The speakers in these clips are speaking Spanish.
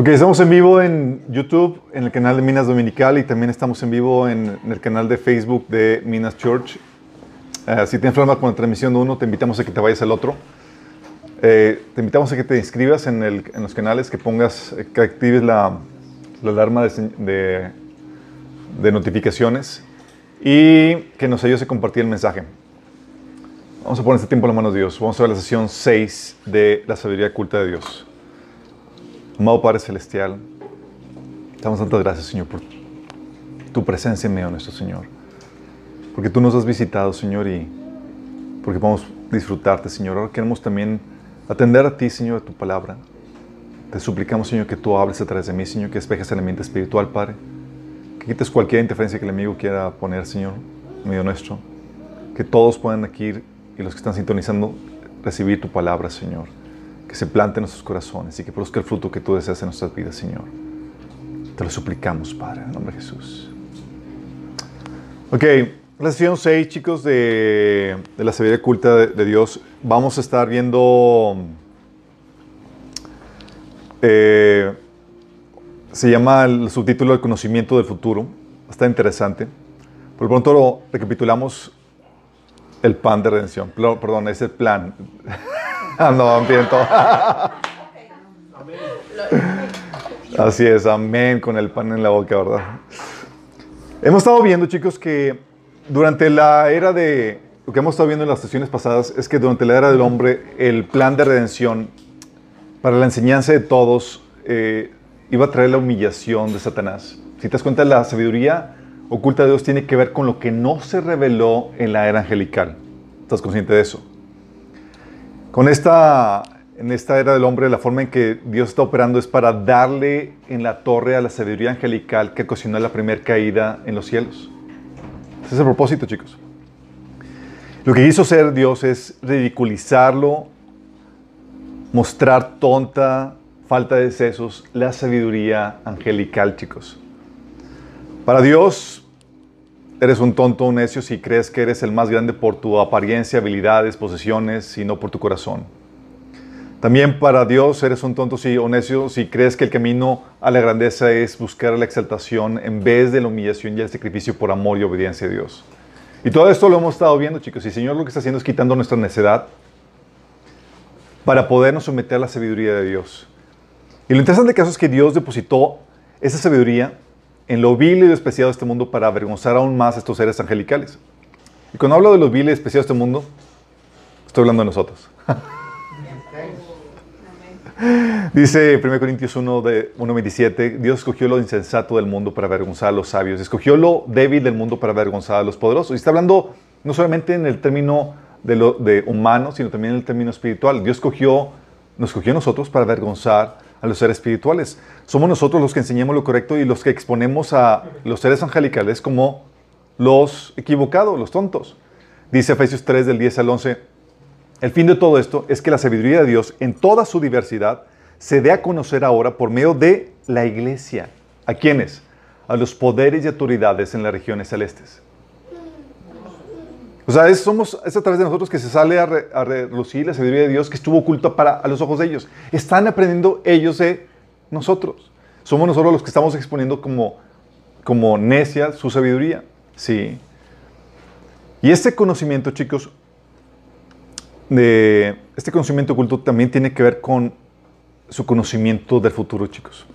Ok, estamos en vivo en YouTube, en el canal de Minas Dominical y también estamos en vivo en, en el canal de Facebook de Minas Church. Eh, si tienes problema con la transmisión de uno, te invitamos a que te vayas al otro. Eh, te invitamos a que te inscribas en, el- en los canales, que pongas, eh, que actives la, la alarma de, de- de notificaciones y que nos ayudes a compartir el mensaje. Vamos a poner este tiempo en las manos de Dios. Vamos a ver la sesión 6 de la sabiduría culta de Dios. Amado Padre Celestial, damos tantas gracias, Señor, por tu presencia en medio de nuestro Señor. Porque tú nos has visitado, Señor, y porque podemos disfrutarte, Señor. Ahora queremos también atender a ti, Señor, a tu palabra. Te suplicamos, Señor, que tú hables a través de mí, Señor, que despejes el ambiente espiritual, Padre. Que quites cualquier interferencia que el enemigo quiera poner, Señor, en medio nuestro. Que todos puedan aquí y los que están sintonizando recibir tu palabra, Señor. Que se plante en nuestros corazones y que produzca el fruto que tú deseas en nuestras vidas, Señor. Te lo suplicamos, Padre, en el nombre de Jesús. Ok, la sesión 6, chicos, de, de la sabiduría culta de, Dios. Vamos a estar viendo. eh, se llama el subtítulo El conocimiento del futuro. Está interesante. Por lo pronto lo recapitulamos el pan de redención. Perdón, es el plan. No, miento. Así es, amén, con el pan en la boca, ¿verdad? Hemos estado viendo, chicos, que durante la era de... Lo que hemos estado viendo en las sesiones pasadas es que durante la era del hombre, el plan de redención para la enseñanza de todos eh, iba a traer la humillación de Satanás. Si te das cuenta, la sabiduría oculta de Dios tiene que ver con lo que no se reveló en la era angelical. ¿Estás consciente de eso? Con esta, en esta era del hombre, la forma en que Dios está operando es para darle en la torre a la sabiduría angelical que ocasionó la primera caída en los cielos. Ese es el propósito, chicos. Lo que quiso hacer Dios es ridiculizarlo, mostrar tonta, falta de sesos, la sabiduría angelical, chicos. Para Dios, eres un tonto, un necio si crees que eres el más grande por tu apariencia, habilidades, posesiones y no por tu corazón. También para Dios eres un tonto si, o necio si crees que el camino a la grandeza es buscar la exaltación en vez de la humillación y el sacrificio por amor y obediencia a Dios. Y todo esto lo hemos estado viendo, chicos. Y el Señor lo que está haciendo es quitando nuestra necedad para podernos someter a la sabiduría de Dios. Y lo interesante del caso es que Dios depositó esa sabiduría en lo vil y despreciado de este mundo para avergonzar aún más a estos seres angelicales. Y cuando hablo de lo vil y despreciado de este mundo, estoy hablando de nosotros. Dice 1 Corintios 1, de 1.27, Dios escogió lo insensato del mundo para avergonzar a los sabios, escogió lo débil del mundo para avergonzar a los poderosos. Y está hablando no solamente en el término de, lo, de humano, sino también en el término espiritual. Dios escogió, nos escogió a nosotros para avergonzar a los seres espirituales. Somos nosotros los que enseñamos lo correcto y los que exponemos a los seres angelicales como los equivocados, los tontos. Dice Efesios 3 del 10 al 11, el fin de todo esto es que la sabiduría de Dios en toda su diversidad se dé a conocer ahora por medio de la iglesia. ¿A quiénes? A los poderes y autoridades en las regiones celestes. O sea, es, somos, es a través de nosotros que se sale a, re- relucir la sabiduría de Dios que estuvo oculta para, a los ojos de ellos. Están aprendiendo ellos de nosotros. Somos nosotros los que estamos exponiendo como, como necia su sabiduría. Sí. Y este conocimiento, chicos, de este conocimiento oculto también tiene que ver con su conocimiento del futuro, chicos.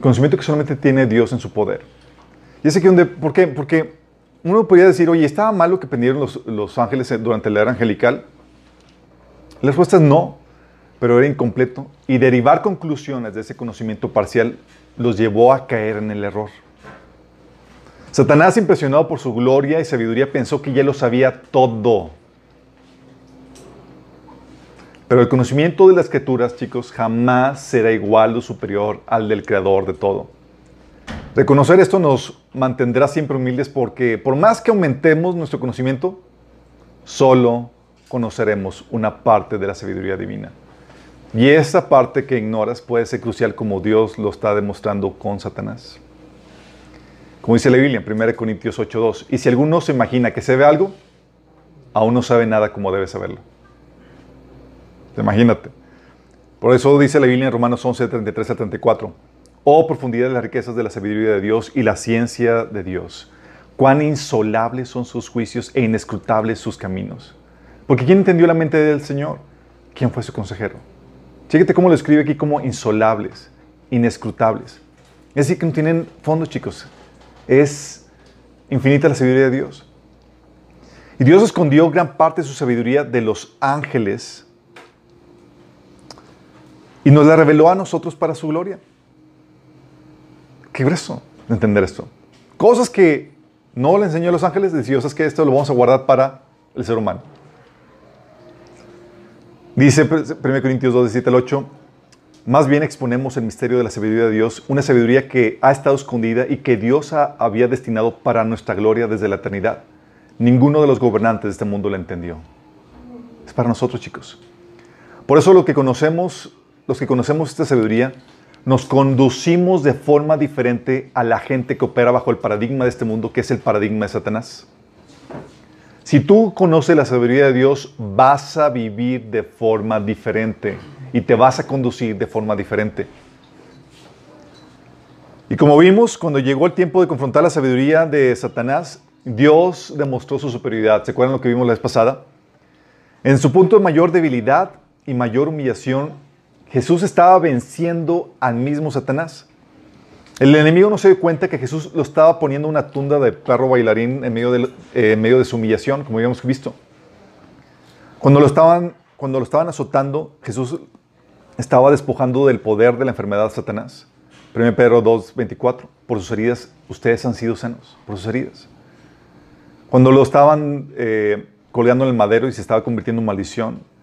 Conocimiento que solamente tiene Dios en su poder. Y es aquí donde, ¿por qué? Porque uno podría decir, oye, ¿estaba mal lo que aprendieron los, los ángeles durante la era angelical? La respuesta es no, pero era incompleto. Y derivar conclusiones de ese conocimiento parcial los llevó a caer en el error. Satanás, impresionado por su gloria y sabiduría, pensó que ya lo sabía todo. Pero el conocimiento de las escrituras, chicos, jamás será igual o superior al del creador de todo. Reconocer esto nos mantendrá siempre humildes porque por más que aumentemos nuestro conocimiento, solo conoceremos una parte de la sabiduría divina. Y esa parte que ignoras puede ser crucial como Dios lo está demostrando con Satanás. Como dice la Biblia en 1 Corintios 8.2, y si alguno se imagina que se ve algo, aún no sabe nada como debe saberlo. Imagínate. Por eso dice la Biblia en Romanos 11, 33 a 34. Oh, profundidad de las riquezas de la sabiduría de Dios y la ciencia de Dios. Cuán insolables son sus juicios e inescrutables sus caminos. Porque ¿quién entendió la mente del Señor? ¿Quién fue su consejero? Fíjate cómo lo escribe aquí como insolables, inescrutables. Es decir, que no tienen fondo, chicos. Es infinita la sabiduría de Dios. Y Dios escondió gran parte de su sabiduría de los ángeles y nos la reveló a nosotros para su gloria. Qué grueso de entender esto. Cosas que no le enseñó a los ángeles, decidió, es que esto lo vamos a guardar para el ser humano. Dice 1 Corintios 2, 17 al 8, más bien exponemos el misterio de la sabiduría de Dios, una sabiduría que ha estado escondida y que Dios había destinado para nuestra gloria desde la eternidad. Ninguno de los gobernantes de este mundo la entendió. Es para nosotros, chicos. Por eso lo que conocemos, los que conocemos esta sabiduría, nos conducimos de forma diferente a la gente que opera bajo el paradigma de este mundo, que es el paradigma de Satanás. Si tú conoces la sabiduría de Dios, vas a vivir de forma diferente y te vas a conducir de forma diferente. Y como vimos, cuando llegó el tiempo de confrontar la sabiduría de Satanás, Dios demostró su superioridad. ¿Se acuerdan lo que vimos la vez pasada? En su punto de mayor debilidad y mayor humillación, Jesús estaba venciendo al mismo Satanás. El enemigo no se dio cuenta que Jesús lo estaba poniendo una tunda de perro bailarín en medio de, eh, en medio de su humillación, como habíamos visto. Cuando lo, estaban, cuando lo estaban azotando, Jesús estaba despojando del poder de la enfermedad de Satanás. 1 Pedro 2, 24. Por sus heridas, ustedes han sido sanos, por sus heridas. Cuando lo estaban eh, colgando en el madero y se estaba convirtiendo en maldición,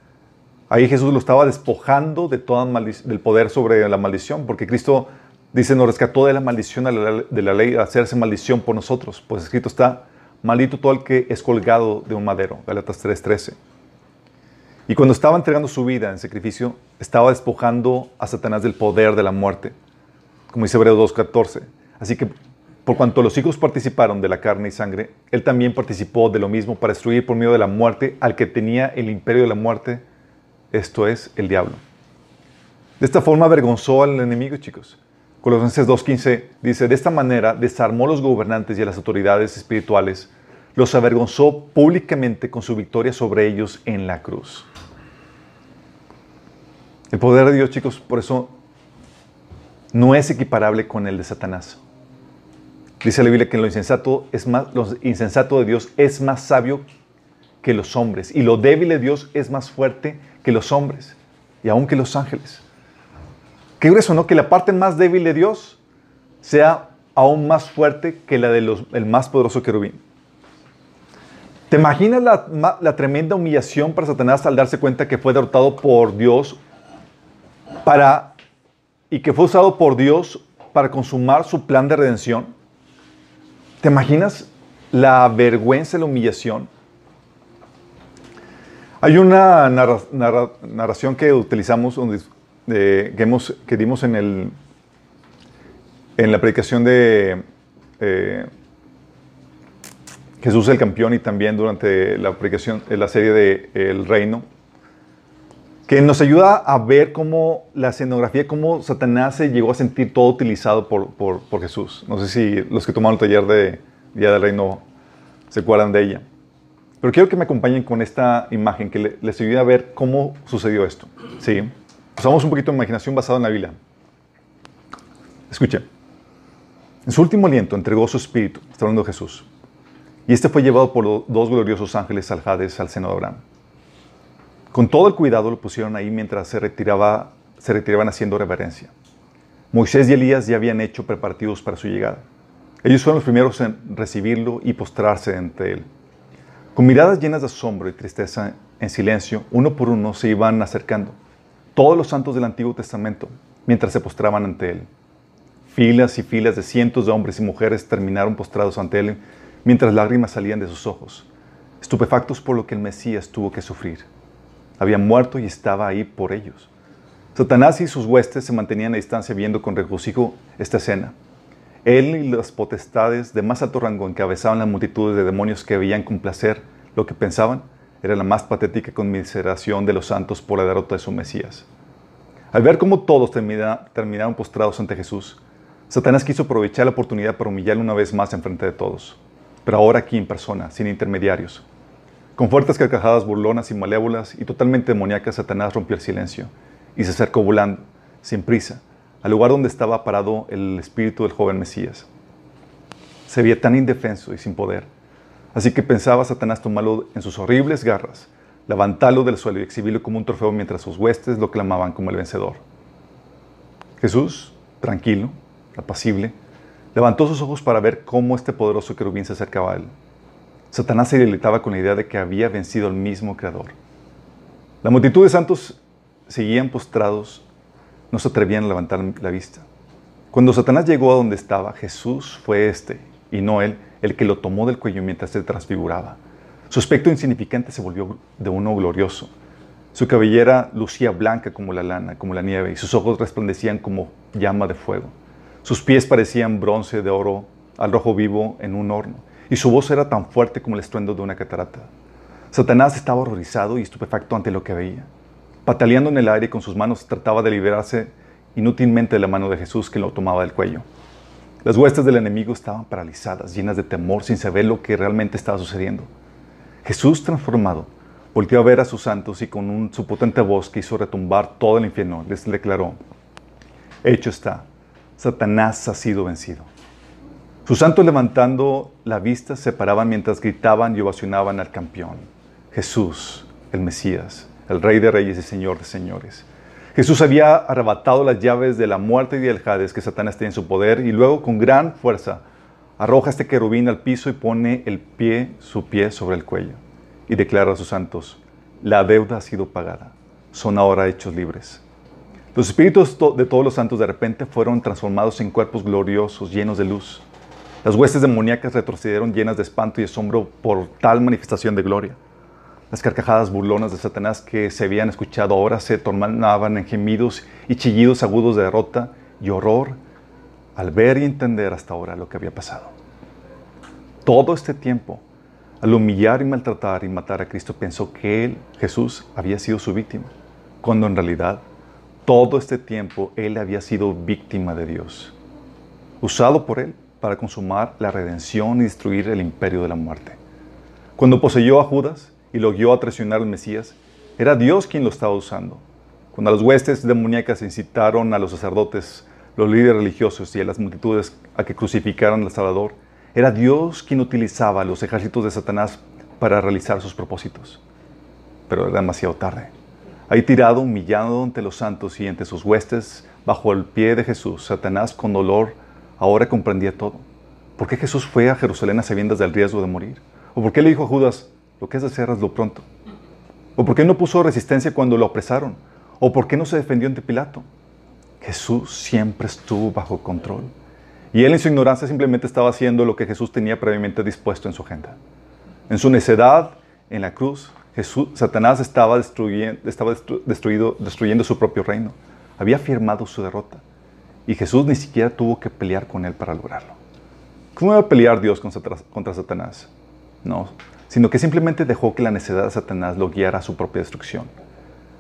ahí Jesús lo estaba despojando de toda del poder sobre la maldición, porque Cristo Dice, nos rescató de la maldición de la ley, hacerse maldición por nosotros. Pues escrito está, maldito todo el que es colgado de un madero. Galatas 3:13. Y cuando estaba entregando su vida en sacrificio, estaba despojando a Satanás del poder de la muerte. Como dice Hebreos 2:14. Así que por cuanto los hijos participaron de la carne y sangre, él también participó de lo mismo para destruir por medio de la muerte al que tenía el imperio de la muerte, esto es, el diablo. De esta forma avergonzó al enemigo, chicos. Colosenses 2.15 dice, de esta manera desarmó a los gobernantes y a las autoridades espirituales, los avergonzó públicamente con su victoria sobre ellos en la cruz. El poder de Dios, chicos, por eso no es equiparable con el de Satanás. Dice la Biblia que lo insensato, es más, lo insensato de Dios es más sabio que los hombres y lo débil de Dios es más fuerte que los hombres y aún que los ángeles. Qué grueso, ¿no? Que la parte más débil de Dios sea aún más fuerte que la del más poderoso querubín. ¿Te imaginas la, la, tremenda humillación para Satanás al darse cuenta que fue derrotado por Dios para, y que fue usado por Dios para consumar su plan de redención? ¿Te imaginas la vergüenza la humillación? Hay una narración que utilizamos donde que, dimos en, el, en la predicación de eh, Jesús el campeón y también durante la predicación, en la serie de El Reino, que nos ayuda a ver cómo la escenografía, cómo Satanás se llegó a sentir todo utilizado por, por Jesús. No sé si los que tomaron el taller de Día del Reino se acuerdan de ella. Pero quiero que me acompañen con esta imagen que les ayude a ver cómo sucedió esto. ¿sí? Usamos un poquito de imaginación basada en la Biblia. Escuchen. En su último aliento entregó su espíritu, está hablando Jesús. Y este fue llevado por dos gloriosos ángeles al Hades, al seno de Abraham. Con todo el cuidado lo pusieron ahí mientras se, retiraba, se retiraban haciendo reverencia. Moisés y Elías ya habían hecho preparativos para su llegada. Ellos fueron los primeros en recibirlo y postrarse ante él. Con miradas llenas de asombro y tristeza, en silencio, uno por uno se iban acercando todos los santos del Antiguo Testamento mientras se postraban ante Él. Filas y filas de cientos de hombres y mujeres terminaron postrados ante Él mientras lágrimas salían de sus ojos, estupefactos por lo que el Mesías tuvo que sufrir. Había muerto y estaba ahí por ellos. Satanás y sus huestes se mantenían a distancia viendo con regocijo esta escena. Él y las potestades de más alto rango encabezaban las multitudes de demonios que veían con placer lo que pensaban era la más patética conmiseración de los santos por la derrota de su Mesías. Al ver cómo todos terminaron postrados ante Jesús, Satanás quiso aprovechar la oportunidad para humillarle una vez más en frente de todos, pero ahora aquí en persona, sin intermediarios. Con fuertes carcajadas burlonas y malévolas y totalmente demoníacas, Satanás rompió el silencio y se acercó volando, sin prisa, al lugar donde estaba parado el espíritu del joven Mesías. Se veía tan indefenso y sin poder, así que pensaba Satanás tomarlo en sus horribles garras levantarlo del suelo y exhibirlo como un trofeo mientras sus huestes lo clamaban como el vencedor. Jesús, tranquilo, apacible, levantó sus ojos para ver cómo este poderoso querubín se acercaba a él. Satanás se deleitaba con la idea de que había vencido al mismo Creador. La multitud de santos seguían postrados, no se atrevían a levantar la vista. Cuando Satanás llegó a donde estaba, Jesús fue este, y no él, el que lo tomó del cuello mientras se transfiguraba. Su aspecto insignificante se volvió de uno glorioso. Su cabellera lucía blanca como la lana, como la nieve, y sus ojos resplandecían como llama de fuego. Sus pies parecían bronce de oro al rojo vivo en un horno, y su voz era tan fuerte como el estruendo de una catarata. Satanás estaba horrorizado y estupefacto ante lo que veía. Pataleando en el aire con sus manos, trataba de liberarse inútilmente de la mano de Jesús que lo tomaba del cuello. Las huestes del enemigo estaban paralizadas, llenas de temor, sin saber lo que realmente estaba sucediendo. Jesús transformado volvió a ver a sus santos y con su potente voz que hizo retumbar todo el infierno, les declaró, hecho está, Satanás ha sido vencido. Sus santos levantando la vista se paraban mientras gritaban y ovacionaban al campeón, Jesús, el Mesías, el Rey de Reyes y Señor de Señores. Jesús había arrebatado las llaves de la muerte y del Hades que Satanás tenía en su poder y luego con gran fuerza arroja este querubín al piso y pone el pie, su pie sobre el cuello y declara a sus santos, la deuda ha sido pagada, son ahora hechos libres. Los espíritus de todos los santos de repente fueron transformados en cuerpos gloriosos, llenos de luz. Las huestes demoníacas retrocedieron llenas de espanto y asombro por tal manifestación de gloria. Las carcajadas burlonas de Satanás que se habían escuchado ahora se tornaban en gemidos y chillidos agudos de derrota y horror al ver y entender hasta ahora lo que había pasado. Todo este tiempo, al humillar y maltratar y matar a Cristo, pensó que Él, Jesús, había sido su víctima, cuando en realidad todo este tiempo Él había sido víctima de Dios, usado por Él para consumar la redención y destruir el imperio de la muerte. Cuando poseyó a Judas y lo guió a traicionar al Mesías, era Dios quien lo estaba usando. Cuando las huestes demoníacas incitaron a los sacerdotes los líderes religiosos y a las multitudes a que crucificaran al Salvador, era Dios quien utilizaba los ejércitos de Satanás para realizar sus propósitos. Pero era demasiado tarde. Ahí tirado, humillado ante los santos y ante sus huestes, bajo el pie de Jesús, Satanás con dolor ahora comprendía todo. ¿Por qué Jesús fue a Jerusalén a sabiendas del riesgo de morir? ¿O por qué le dijo a Judas, lo que es hacer, pronto? ¿O por qué no puso resistencia cuando lo apresaron? ¿O por qué no se defendió ante Pilato? Jesús siempre estuvo bajo control. Y él en su ignorancia simplemente estaba haciendo lo que Jesús tenía previamente dispuesto en su agenda. En su necedad, en la cruz, Jesús, Satanás estaba, destruyendo, estaba destruido, destruyendo su propio reino. Había firmado su derrota. Y Jesús ni siquiera tuvo que pelear con él para lograrlo. ¿Cómo iba a pelear Dios contra Satanás? No, sino que simplemente dejó que la necedad de Satanás lo guiara a su propia destrucción.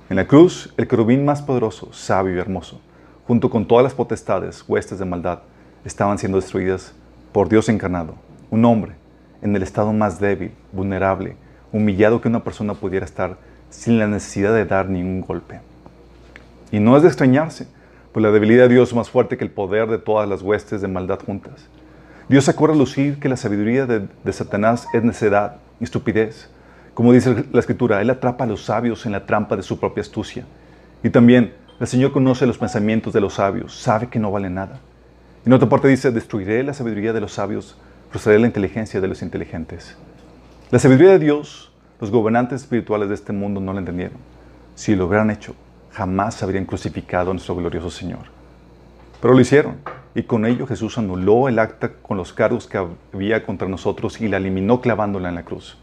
En la cruz, el querubín más poderoso, sabio y hermoso, junto con todas las potestades, huestes de maldad, estaban siendo destruidas por Dios encarnado, un hombre en el estado más débil, vulnerable, humillado que una persona pudiera estar sin la necesidad de dar ningún golpe. Y no es de extrañarse, pues la debilidad de Dios es más fuerte que el poder de todas las huestes de maldad juntas. Dios acuerda lucir que la sabiduría de, de Satanás es necedad y estupidez. Como dice la Escritura, Él atrapa a los sabios en la trampa de su propia astucia. Y también el Señor conoce los pensamientos de los sabios, sabe que no vale nada. En otra parte dice, destruiré la sabiduría de los sabios, frustraré la inteligencia de los inteligentes. La sabiduría de Dios, los gobernantes espirituales de este mundo no la entendieron. Si lo hubieran hecho, jamás habrían crucificado a nuestro glorioso Señor. Pero lo hicieron, y con ello Jesús anuló el acta con los cargos que había contra nosotros y la eliminó clavándola en la cruz.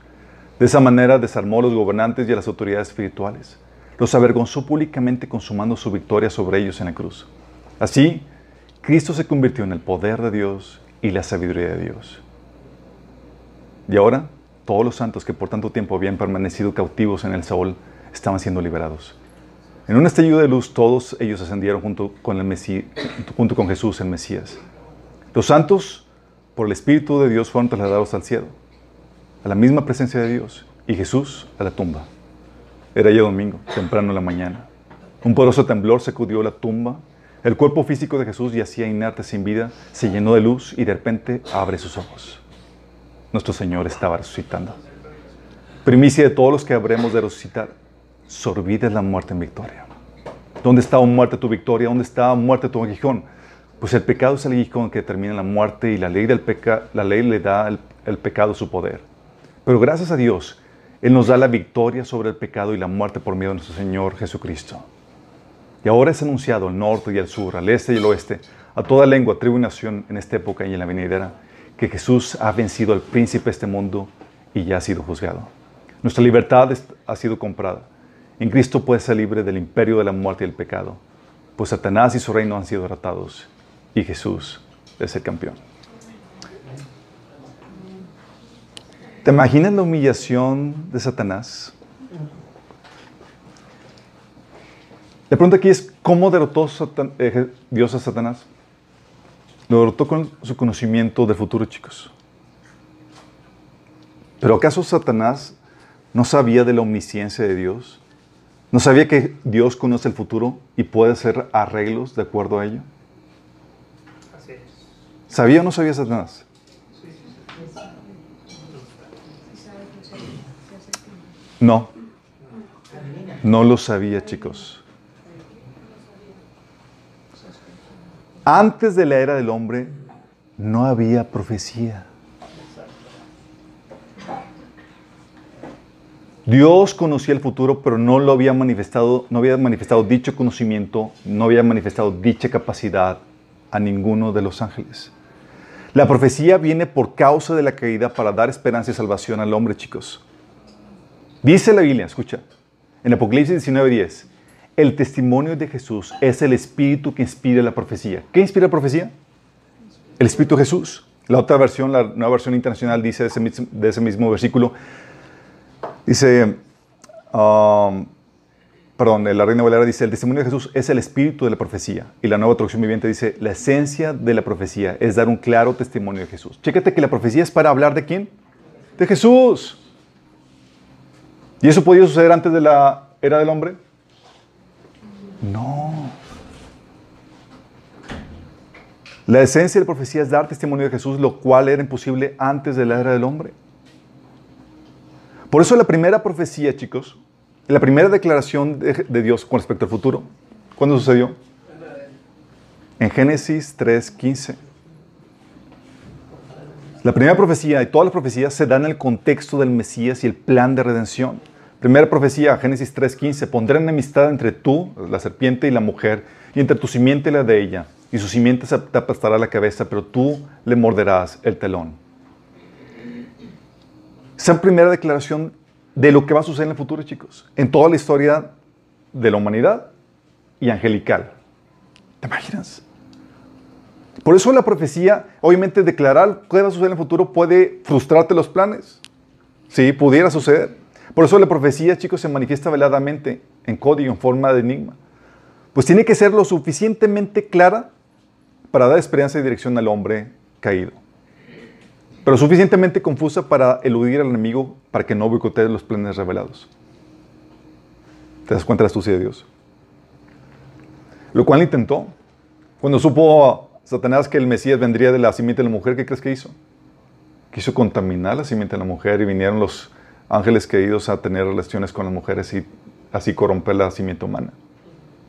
De esa manera desarmó a los gobernantes y a las autoridades espirituales los avergonzó públicamente consumando su victoria sobre ellos en la cruz. Así, Cristo se convirtió en el poder de Dios y la sabiduría de Dios. Y ahora, todos los santos que por tanto tiempo habían permanecido cautivos en el Saúl estaban siendo liberados. En un estallido de luz, todos ellos ascendieron junto con, Jesús, el Mesías. Los santos, por el Espíritu de Dios, fueron trasladados al cielo, a la misma presencia de Dios, y Jesús a la tumba. Era ya domingo, temprano en la mañana. Un poderoso temblor sacudió la tumba. El cuerpo físico de Jesús yacía inerte sin vida, se llenó de luz y de repente abre sus ojos. Nuestro Señor estaba resucitando. Primicia de todos los que habremos de resucitar. Sorbides la muerte en victoria. ¿Dónde está muerte tu victoria? ¿Dónde está muerte tu aguijón? Pues el pecado es el aguijón que determina la muerte y la ley, del peca la ley le da el pecado su poder. Pero gracias a Dios, Él nos da la victoria sobre el pecado y la muerte por medio de nuestro Señor Jesucristo. Y ahora es anunciado al norte y al sur, al este y al oeste, a toda lengua, tribu y nación en esta época y en la venidera, que Jesús ha vencido al príncipe de este mundo y ya ha sido juzgado. Nuestra libertad ha sido comprada. En Cristo puede ser libre del imperio de la muerte y el pecado, pues Satanás y su reino han sido derrotados y Jesús es el campeón. ¿Te imaginas la humillación de Satanás? La pregunta aquí es, ¿cómo derrotó eh, Dios a Satanás? Lo derrotó con su conocimiento del futuro, chicos. ¿Pero acaso Satanás no sabía de la omnisciencia de Dios? ¿No sabía que Dios conoce el futuro y puede hacer arreglos de acuerdo a ello? ¿Sabía o no sabía Satanás? No. No lo sabía, chicos. Antes de la era del hombre no había profecía. Dios conocía el futuro, pero no lo había manifestado, no había manifestado dicho conocimiento, no había manifestado dicha capacidad a ninguno de los ángeles. La profecía viene por causa de la caída para dar esperanza y salvación al hombre, chicos. Dice la Biblia, escucha, en Apocalipsis 19:10, el testimonio de Jesús es el espíritu que inspira la profecía. ¿Qué inspira la profecía? El espíritu de Jesús. La otra versión, la nueva versión internacional, dice ese, de ese mismo versículo, dice, um, perdón, la Reina Valera dice, el testimonio de Jesús es el espíritu de la profecía. Y la nueva traducción viviente dice, la esencia de la profecía es dar un claro testimonio de Jesús. Chécate que la profecía es para hablar de quién? De Jesús. ¿Y eso podía suceder antes de la era del hombre? No. La esencia de la profecía es dar testimonio de Jesús, lo cual era imposible antes de la era del hombre. Por eso la primera profecía, chicos, la primera declaración de, Dios con respecto al futuro, ¿cuándo sucedió? En Génesis 3.15. La primera profecía y todas las profecías se dan en el contexto del Mesías y el plan de redención. Primera profecía, Génesis 3:15, pondré enemistad entre tú, la serpiente, y la mujer, y entre tu simiente y la de ella, y su simiente se te aplastará la cabeza, pero tú le morderás el telón. Esa primera declaración de lo que va a suceder en el futuro, chicos, en toda la historia de la humanidad y angelical. ¿Te imaginas? Por eso la profecía, obviamente declarar qué va a suceder en el futuro puede frustrarte los planes. Sí, pudiera suceder. Por eso la profecía, chicos, se manifiesta veladamente en código, en forma de enigma. Pues tiene que ser lo suficientemente clara para dar esperanza y dirección al hombre caído. Pero suficientemente confusa para eludir al enemigo para que no boicotee los planes revelados. ¿Te das cuenta de la astucia de Dios? Lo cual intentó. Cuando supo Satanás que el Mesías vendría de la simiente de la mujer, ¿qué crees que hizo? Quiso contaminar la simiente de la mujer y vinieron los ángeles queridos a tener relaciones con las mujeres y así corromper la simiente humana.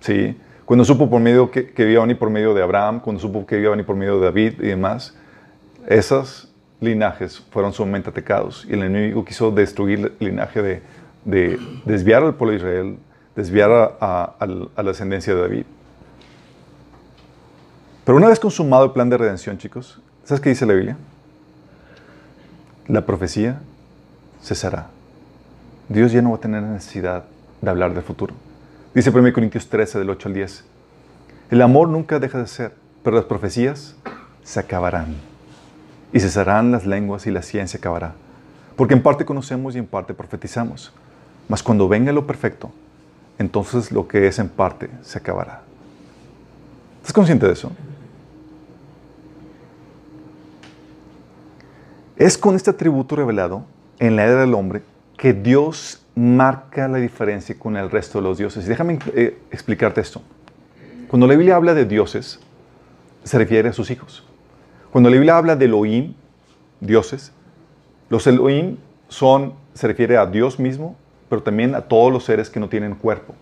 ¿Sí? Cuando supo por medio que, que iba a venir por medio de Abraham, cuando supo que iba a venir por medio de David y demás, esos linajes fueron sumamente atacados y el enemigo quiso destruir el linaje de, de desviar al pueblo de Israel, desviar a, a la descendencia de David. Pero una vez consumado el plan de redención, chicos, ¿sabes qué dice la Biblia? La profecía cesará. Dios ya no va a tener necesidad de hablar del futuro. Dice 1 Corintios 13, del 8 al 10. El amor nunca deja de ser, pero las profecías se acabarán. Y cesarán las lenguas y la ciencia acabará. Porque en parte conocemos y en parte profetizamos. Mas cuando venga lo perfecto, entonces lo que es en parte se acabará. ¿Estás consciente de eso? Es con este atributo revelado en la era del hombre que Dios marca la diferencia con el resto de los dioses. Déjame eh, explicarte esto. Cuando la Biblia habla de dioses, se refiere a sus hijos. Cuando la Biblia habla de Elohim, dioses, los Elohim son, se refiere a Dios mismo, pero también a todos los seres que no tienen cuerpo.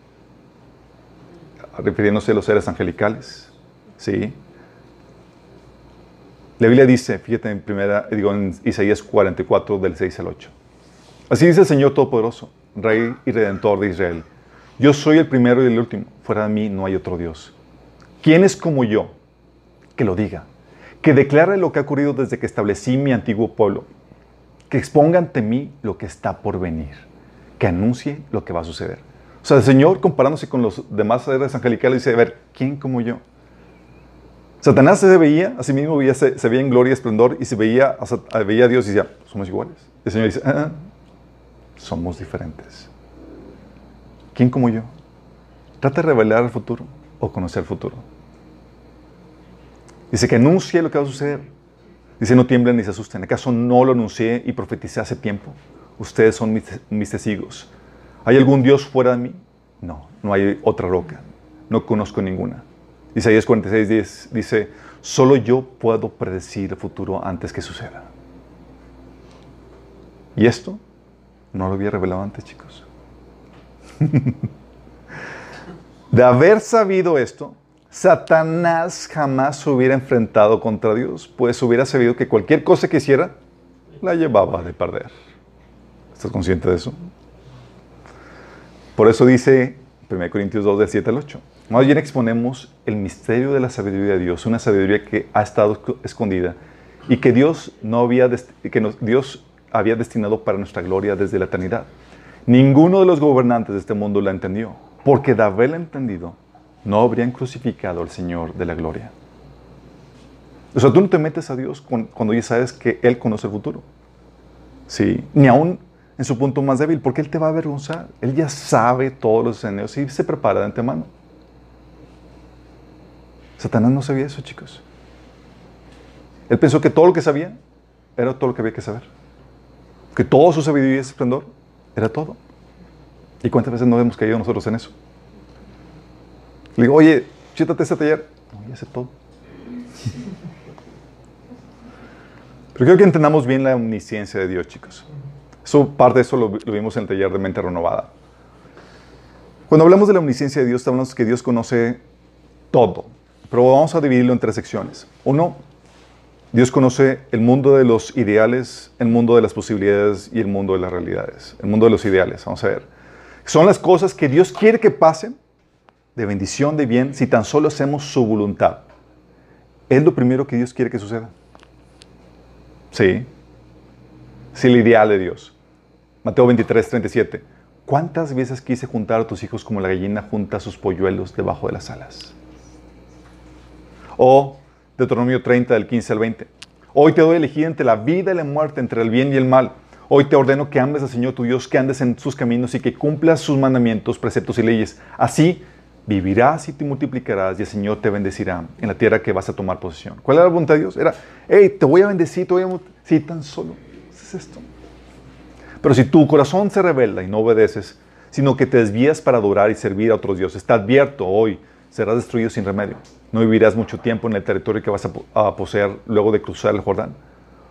Refiriéndose a los seres angelicales. ¿Sí? La Biblia dice, fíjate en, primera, digo, en Isaías 44, del 6 al 8. Así dice el Señor Todopoderoso, Rey y Redentor de Israel. Yo soy el primero y el último. Fuera de mí no hay otro Dios. ¿Quién es como yo? Que lo diga. Que declare lo que ha ocurrido desde que establecí mi antiguo pueblo. Que exponga ante mí lo que está por venir. Que anuncie lo que va a suceder. O sea, el Señor, comparándose con los demás seres angelicales, dice, a ver, ¿quién como yo? Satanás se veía, a sí mismo veía, se, veía en gloria y esplendor y se veía a, veía a Dios y decía, somos iguales. El Señor dice, ah, somos diferentes. ¿Quién como yo? Trata de revelar el futuro o conocer el futuro. Dice que anuncie lo que va a suceder. Dice, no tiemblen ni se asusten. ¿Acaso no lo anuncié y profeticé hace tiempo? Ustedes son mis, testigos. ¿Hay algún Dios fuera de mí? No, no hay otra roca. No conozco ninguna. Isaías 46 10, dice, solo yo puedo predecir el futuro antes que suceda. Y esto no lo había revelado antes, chicos. de haber sabido esto, Satanás jamás se hubiera enfrentado contra Dios, pues hubiera sabido que cualquier cosa que hiciera la llevaba de perder. ¿Estás consciente de eso? Por eso dice 1 Corintios 2, del 7 al 8. Más bien exponemos el misterio de la sabiduría de Dios, una sabiduría que ha estado escondida y que Dios, no había, que Dios había destinado para nuestra gloria desde la eternidad. Ninguno de los gobernantes de este mundo la entendió, porque de haberla entendido, no habrían crucificado al Señor de la gloria. O sea, tú no te metes a Dios cuando ya sabes que Él conoce el futuro. Sí, ni aún en su punto más débil, porque Él te va a avergonzar. Él ya sabe todos los escenarios y se prepara de antemano. Satanás no sabía eso, chicos. Él pensó que todo lo que sabía era todo lo que había que saber. Que todo su sabiduría y esplendor era todo. ¿Y cuántas veces no hemos caído nosotros en eso? Le digo, oye, chítate ese taller. No, ya sé todo. Pero creo que entendamos bien la omnisciencia de Dios, chicos. Eso, parte de eso lo, vimos en el taller de mente renovada. Cuando hablamos de la omnisciencia de Dios, hablamos que Dios conoce todo. Pero vamos a dividirlo en tres secciones. Uno, Dios conoce el mundo de los ideales, el mundo de las posibilidades y el mundo de las realidades. El mundo de los ideales, vamos a ver. Son las cosas que Dios quiere que pasen de bendición, de bien, si tan solo hacemos su voluntad. Es lo primero que Dios quiere que suceda. Sí. Es el ideal de Dios. Mateo 23, 37. ¿Cuántas veces quise juntar a tus hijos como la gallina junta sus polluelos debajo de las alas? O Deuteronomio 30 del 15 al 20. Hoy te doy a elegir entre la vida y la muerte, entre el bien y el mal. Hoy te ordeno que ames al Señor tu Dios, que andes en sus caminos y que cumplas sus mandamientos, preceptos y leyes. Así vivirás y te multiplicarás y el Señor te bendecirá en la tierra que vas a tomar posesión. ¿Cuál era la voluntad de Dios? Era, hey, te voy a bendecir, te voy a... Sí, tan solo. es esto. Pero si tu corazón se revela y no obedeces, sino que te desvías para adorar y servir a otros dioses, está advierto hoy, serás destruido sin remedio. No vivirás mucho tiempo en el territorio que vas a, poseer luego de cruzar el Jordán.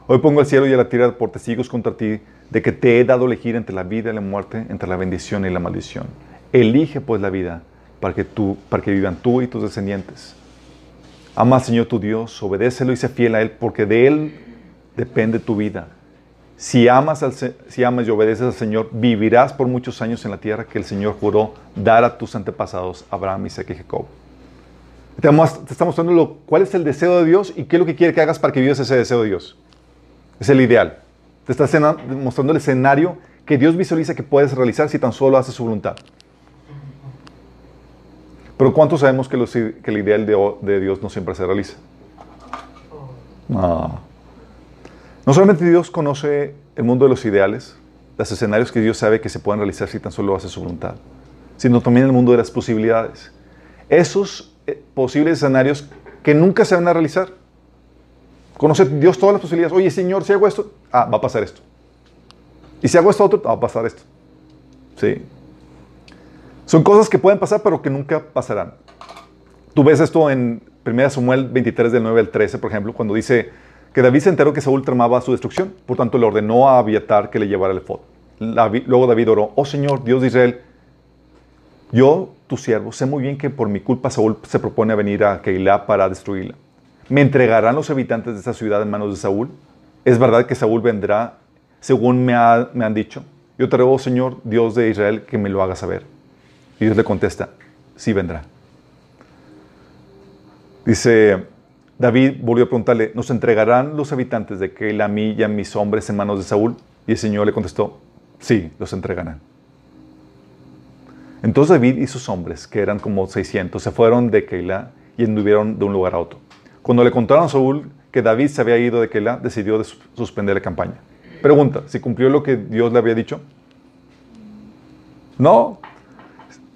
Hoy pongo el cielo y la tierra por testigos contra ti de que te he dado elegir entre la vida y la muerte, entre la bendición y la maldición. Elige pues la vida para que, tú, para que vivan tú y tus descendientes. Ama al Señor tu Dios, obedécelo y sé fiel a Él, porque de Él depende tu vida. Si amas, al, si amas y obedeces al Señor, vivirás por muchos años en la tierra que el Señor juró dar a tus antepasados, Abraham, Isaac y Jacob. Te, está mostrando cuál es el deseo de Dios y qué es lo que quiere que hagas para que vivas ese deseo de Dios. Es el ideal. Te está mostrando el escenario que Dios visualiza que puedes realizar si tan solo haces su voluntad. Pero ¿cuántos sabemos que, el ideal de, Dios no siempre se realiza? No. no solamente Dios conoce el mundo de los ideales, los escenarios que Dios sabe que se pueden realizar si tan solo hace su voluntad, sino también el mundo de las posibilidades. Esos eh, posibles escenarios que nunca se van a realizar. Conoce Dios todas las posibilidades. Oye, Señor, si hago esto, ah, va a pasar esto. Y si hago esto otro, va a pasar esto. Sí. Son cosas que pueden pasar, pero que nunca pasarán. Tú ves esto en 1 Samuel 23, del 9 al 13, por ejemplo, cuando dice que David se enteró que Saúl tramaba su destrucción. Por tanto, le ordenó a Abiatar que le llevara el efod. Luego David oró, oh Señor, Dios de Israel, yo, tu siervo, sé muy bien que por mi culpa Saúl se propone venir a Keilah para destruirla. ¿Me entregarán los habitantes de esa ciudad en manos de Saúl? ¿Es verdad que Saúl vendrá según me, me han dicho? Yo te ruego, Señor, Dios de Israel, que me lo haga saber. Y Dios le contesta, sí vendrá. Dice, David volvió a preguntarle, ¿nos entregarán los habitantes de Keilah a mí y a mis hombres en manos de Saúl? Y el Señor le contestó, sí, los entregarán. Entonces David y sus hombres, que eran como 600, se fueron de Keilah y anduvieron de un lugar a otro. Cuando le contaron a Saúl que David se había ido de Keilah, decidió suspender la campaña. Pregunta, ¿si cumplió lo que Dios le había dicho? No.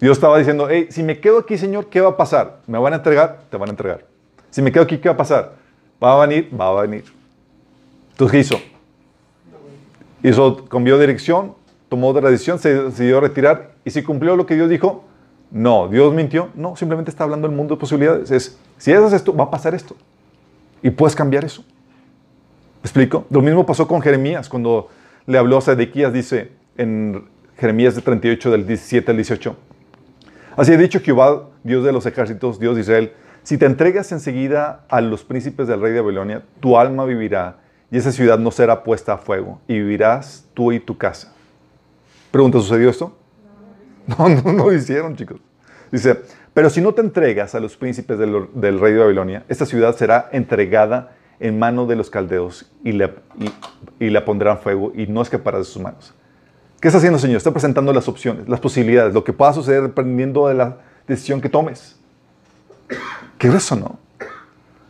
Dios estaba diciendo, hey, si me quedo aquí, Señor, ¿qué va a pasar? ¿Me van a entregar? Te van a entregar. Si me quedo aquí, ¿qué va a pasar? ¿Va a venir? Va a venir. Entonces, ¿qué hizo? Hizo, cambió de dirección, tomó otra decisión, se decidió retirar. ¿Y si cumplió lo que Dios dijo? No. ¿Dios mintió? No, simplemente está hablando del mundo de posibilidades. Es, si haces esto, va a pasar esto. Y puedes cambiar eso. ¿Me explico? Lo mismo pasó con Jeremías, cuando le habló a Sedequías, dice en Jeremías de 38, del 17 al 18. Así ha dicho Jehová, Dios de los ejércitos, Dios de Israel, si te entregas enseguida a los príncipes del rey de Babilonia, tu alma vivirá y esa ciudad no será puesta a fuego y vivirás tú y tu casa. Pregunta, ¿sucedió esto? No, no, no lo hicieron, chicos. Dice, pero si no te entregas a los príncipes del, rey de Babilonia, esta ciudad será entregada en mano de los caldeos y, le, y, la pondrán fuego y no escapará de sus manos. ¿Qué está haciendo Señor? Está presentando las opciones, las posibilidades, lo que pueda suceder dependiendo de la decisión que tomes. ¿Qué es eso, no?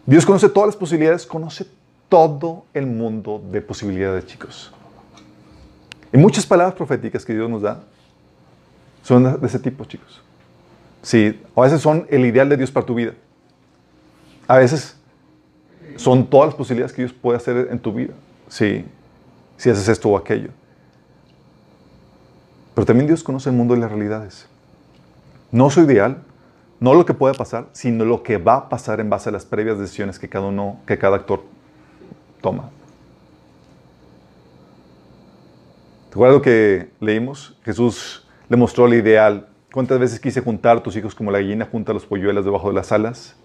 Dios conoce todas las posibilidades, conoce todo el mundo de posibilidades, chicos. Y muchas palabras proféticas que Dios nos da son de ese tipo, chicos. Sí, a veces son el ideal de Dios para tu vida. A veces son todas las posibilidades que Dios puede hacer en tu vida. Si haces esto o aquello. Pero también Dios conoce el mundo de las realidades. No su ideal, no lo que puede pasar, sino lo que va a pasar en base a las previas decisiones que cada uno, que cada actor toma. ¿Te acuerdas lo que leímos? Jesús le mostró el ideal. ¿Cuántas veces quise juntar a tus hijos como la gallina junta los polluelos debajo de las alas?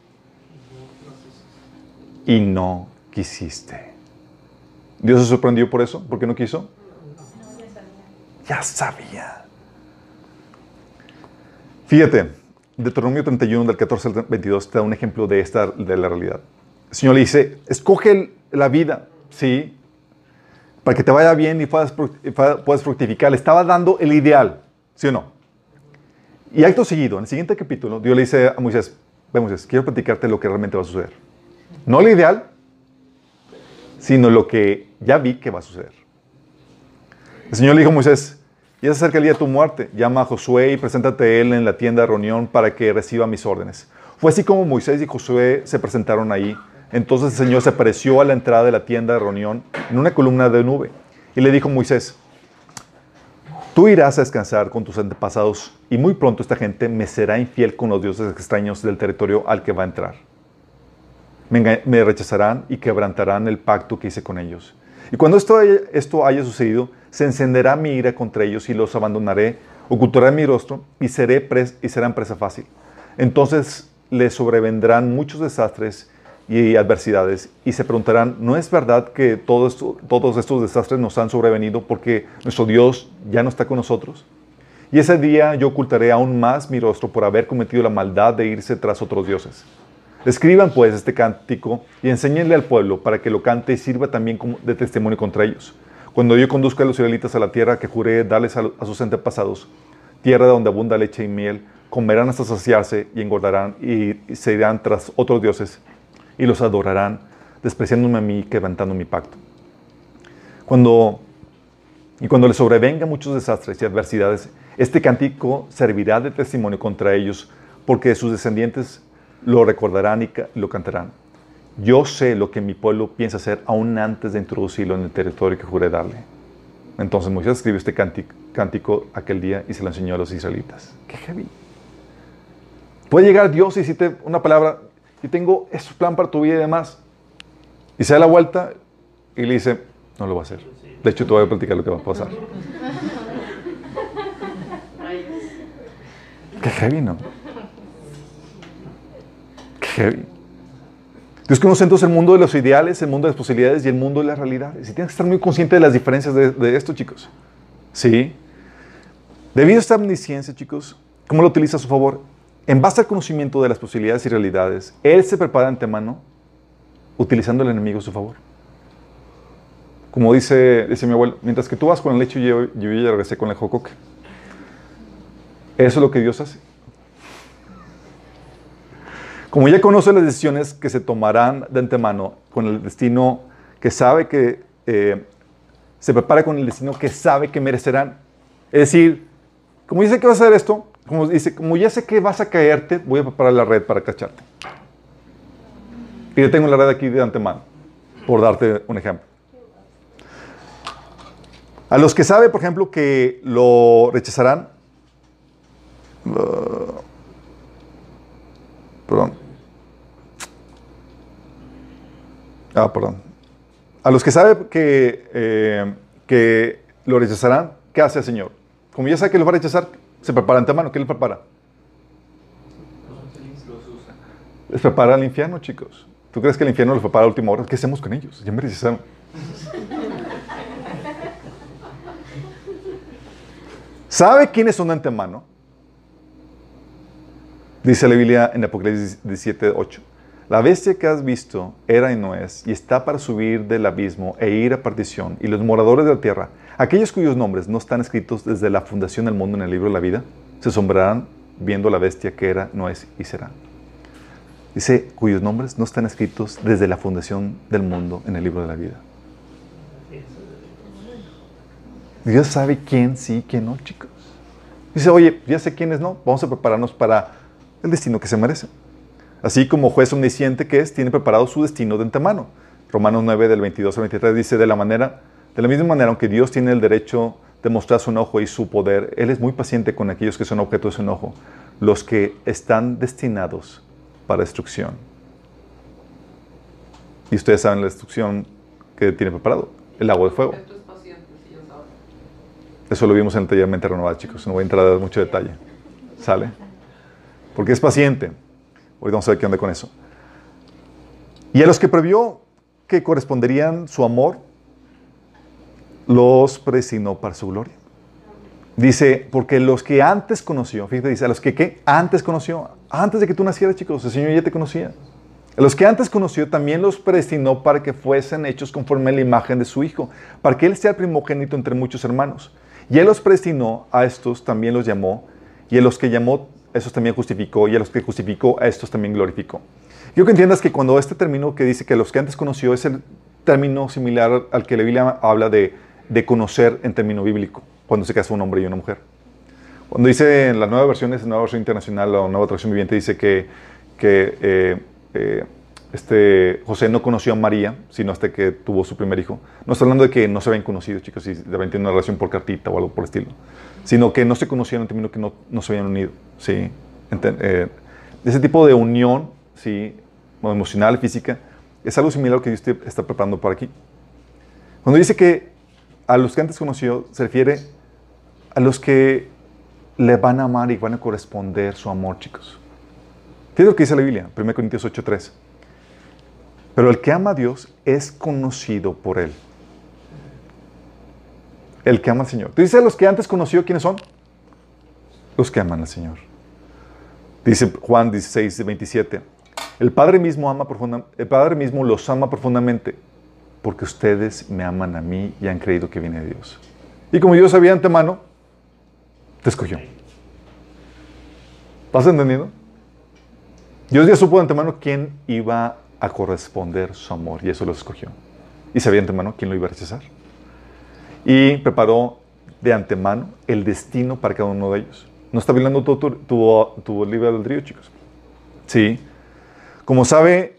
Y no quisiste. ¿Dios se sorprendió por eso? ¿Por qué no quiso? Ya sabía. Fíjate, Deuteronomio 31 del 14 al 22 te da un ejemplo de esta de la realidad. El Señor le dice, escoge la vida, sí, para que te vaya bien y puedas, puedas fructificar. Le estaba dando el ideal, ¿sí o no? Y acto seguido, en el siguiente capítulo, Dios le dice a Moisés, ve Moisés, quiero platicarte lo que realmente va a suceder. No el ideal, sino lo que ya vi que va a suceder. El Señor le dijo a Moisés, ya se acerca el día de tu muerte, llama a Josué y preséntate a él en la tienda de reunión para que reciba mis órdenes. Fue así como Moisés y Josué se presentaron ahí entonces el Señor se apareció a la entrada de la tienda de reunión en una columna de nube y le dijo a Moisés, tú irás a descansar con tus antepasados y muy pronto esta gente me será infiel con los dioses extraños del territorio al que va a entrar. Me, rechazarán y quebrantarán el pacto que hice con ellos. Y cuando esto esto haya sucedido, se encenderá mi ira contra ellos y los abandonaré, ocultaré mi rostro y, seré y serán presa fácil. Entonces les sobrevendrán muchos desastres y adversidades y se preguntarán, ¿no es verdad que todo todos estos desastres nos han sobrevenido porque nuestro Dios ya no está con nosotros? Y ese día yo ocultaré aún más mi rostro por haber cometido la maldad de irse tras otros dioses. Escriban pues este cántico y enséñenle al pueblo para que lo cante y sirva también de testimonio contra ellos. Cuando yo conduzca a los israelitas a la tierra que juré darles a, sus antepasados, tierra donde abunda leche y miel, comerán hasta saciarse y engordarán y se irán tras otros dioses y los adorarán, despreciándome a mí, quebrantando mi pacto. Cuando Y cuando les sobrevengan muchos desastres y adversidades, este cántico servirá de testimonio contra ellos, porque sus descendientes lo recordarán y lo cantarán. Yo sé lo que mi pueblo piensa hacer aún antes de introducirlo en el territorio que juré darle. Entonces Moisés escribió este cántico aquel día y se lo enseñó a los israelitas. ¡Qué heavy! Puede llegar Dios y decirte una palabra, y tengo ese plan para tu vida y demás. Y se da la vuelta y le dice, no lo va a hacer. De hecho, te voy a platicar lo que va a pasar. Qué heavy, ¿no? Qué heavy. Dios conoce entonces el mundo de los ideales, el mundo de las posibilidades y el mundo de las realidades. Y tienes que estar muy consciente de las diferencias de, de esto, chicos. ¿Sí? Debido a esta omnisciencia, chicos, ¿cómo lo utiliza a su favor? En base al conocimiento de las posibilidades y realidades, Él se prepara de antemano utilizando el enemigo a su favor. Como dice, dice mi abuelo, mientras que tú vas con el lecho, yo, yo ya regresé con el jocoque. Eso es lo que Dios hace. Como ya conoce las decisiones que se tomarán de antemano con el destino que sabe que eh, se prepara con el destino que sabe que merecerán. Es decir, como dice que vas a hacer esto, como dice, como ya sé que vas a caerte, voy a preparar la red para cacharte. Y yo tengo la red aquí de antemano, por darte un ejemplo. A los que sabe, por ejemplo, que lo rechazarán, perdón, Ah, perdón. A los que sabe que, eh, que lo rechazarán, ¿qué hace el Señor? Como ya sabe que lo va a rechazar, se prepara antemano. ¿Qué le prepara? Les prepara al infierno, chicos. ¿Tú crees que el infierno los prepara a última hora? ¿Qué hacemos con ellos? Ya me rechazaron. ¿Sabe quiénes son de antemano? Dice la Biblia en Apocalipsis 17, 8. La bestia que has visto era y no es, y está para subir del abismo e ir a partición, y los moradores de la tierra, aquellos cuyos nombres no están escritos desde la fundación del mundo en el libro de la vida, se asombrarán viendo la bestia que era, no es y será. Dice, cuyos nombres no están escritos desde la fundación del mundo en el libro de la vida. Dios sabe quién sí, quién no, chicos. Dice, oye, ya sé quiénes no, vamos a prepararnos para el destino que se merece. Así como juez omnisciente que es, tiene preparado su destino de antemano. Romanos 9 del 22 al 23 dice de la manera, de la misma manera, aunque Dios tiene el derecho de mostrar su enojo y su poder, Él es muy paciente con aquellos que son objeto de su enojo, los que están destinados para destrucción. Y ustedes saben la destrucción que tiene preparado, el agua de fuego. Eso lo vimos en el taller Mente Renovada, chicos. No voy a entrar a mucho detalle. ¿Sale? Porque es paciente. Hoy vamos a ver qué onda con eso. Y a los que previó que corresponderían su amor, los predestinó para su gloria. Dice, porque los que antes conoció, fíjate, dice, a los que ¿qué? antes conoció, antes de que tú nacieras, chicos, el Señor ya te conocía. A los que antes conoció también los predestinó para que fuesen hechos conforme a la imagen de su Hijo, para que Él sea el primogénito entre muchos hermanos. Y Él los predestinó, a estos también los llamó, y a los que llamó esos también justificó, y a los que justificó, a estos también glorificó. Quiero que entiendas que cuando este término que dice que los que antes conoció es el término similar al que la Biblia habla de, de conocer en término bíblico, cuando se casa un hombre y una mujer. Cuando dice en las nuevas versiones, en la nueva versión internacional o nueva traducción viviente, dice que, que eh, eh, este, José no conoció a María, sino hasta que tuvo su primer hijo. No está hablando de que no se habían conocido, chicos, y de repente una relación por cartita o algo por el estilo sino que no se conocían en términos que no, no, se habían unido. ¿Sí? Eh, ese tipo de unión ¿sí? emocional, física, es algo similar a lo que Dios está preparando para aquí. Cuando dice que a los que antes conoció, se refiere a los que le van a amar y van a corresponder su amor, chicos. ¿Qué es lo que dice la Biblia? 1 Corintios 8:3. Pero el que ama a Dios es conocido por Él el que ama al Señor. Dice los que antes conoció, ¿quiénes son? Los que aman al Señor. Dice Juan 16, 27. El Padre mismo ama el Padre mismo los ama profundamente porque ustedes me aman a mí y han creído que viene de Dios. Y como Dios sabía antemano, te escogió. ¿Estás entendiendo? Dios ya supo de antemano quién iba a corresponder su amor y eso lo escogió. Y sabía de antemano quién lo iba a rechazar. y preparó de antemano el destino para cada uno de ellos. ¿No está violando tu, tu, tu, tu libre albedrío, chicos? Sí. Como sabe,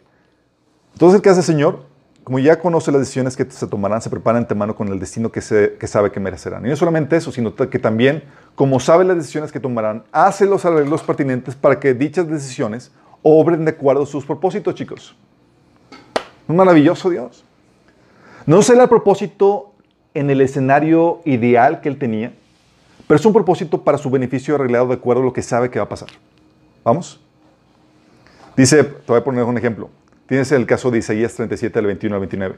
entonces el que hace el Señor, como ya conoce las decisiones que se tomarán, se prepara antemano con el destino que, se, que sabe que merecerán. Y no solamente eso, sino que también, como sabe las decisiones que tomarán, hace los arreglos pertinentes para que dichas decisiones obren de acuerdo a sus propósitos, chicos. Un maravilloso Dios. No sé el propósito en el escenario ideal que él tenía, pero es un propósito para su beneficio arreglado de acuerdo a lo que sabe que va a pasar. ¿Vamos? Dice, te voy a poner un ejemplo. Tienes el caso de Isaías 37, del 21 al 29.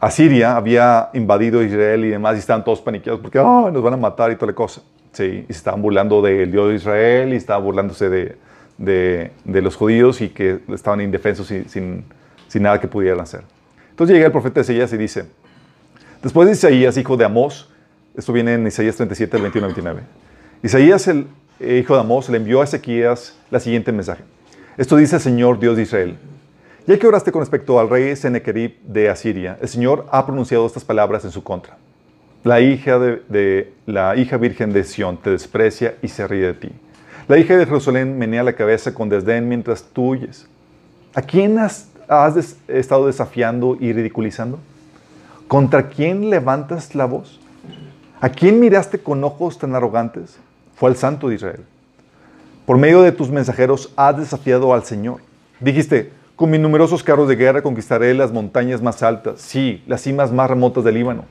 Asiria había invadido Israel y demás y estaban todos paniqueados porque nos van a matar y toda la cosa. Sí, y se estaban burlando del Dios de Israel y estaban burlándose de, de, los judíos y que estaban indefensos y, sin, sin nada que pudieran hacer. Entonces llega el profeta Isaías y dice, después de Isaías, hijo de Amós, esto viene en Isaías 37, del 21 al 29, Isaías, el hijo de Amós, le envió a Ezequías la siguiente mensaje. Esto dice el Señor Dios de Israel. Ya que oraste con respecto al rey Sennacherib de Asiria, el Señor ha pronunciado estas palabras en su contra. La hija, de, la hija virgen de Sión te desprecia y se ríe de ti. La hija de Jerusalén menea la cabeza con desdén mientras tú huyes. ¿A quién has, estado desafiando y ridiculizando? ¿Contra quién levantas la voz? ¿A quién miraste con ojos tan arrogantes? Fue al Santo de Israel. Por medio de tus mensajeros has desafiado al Señor. Dijiste, con mis numerosos carros de guerra conquistaré las montañas más altas, sí, las cimas más remotas del Líbano.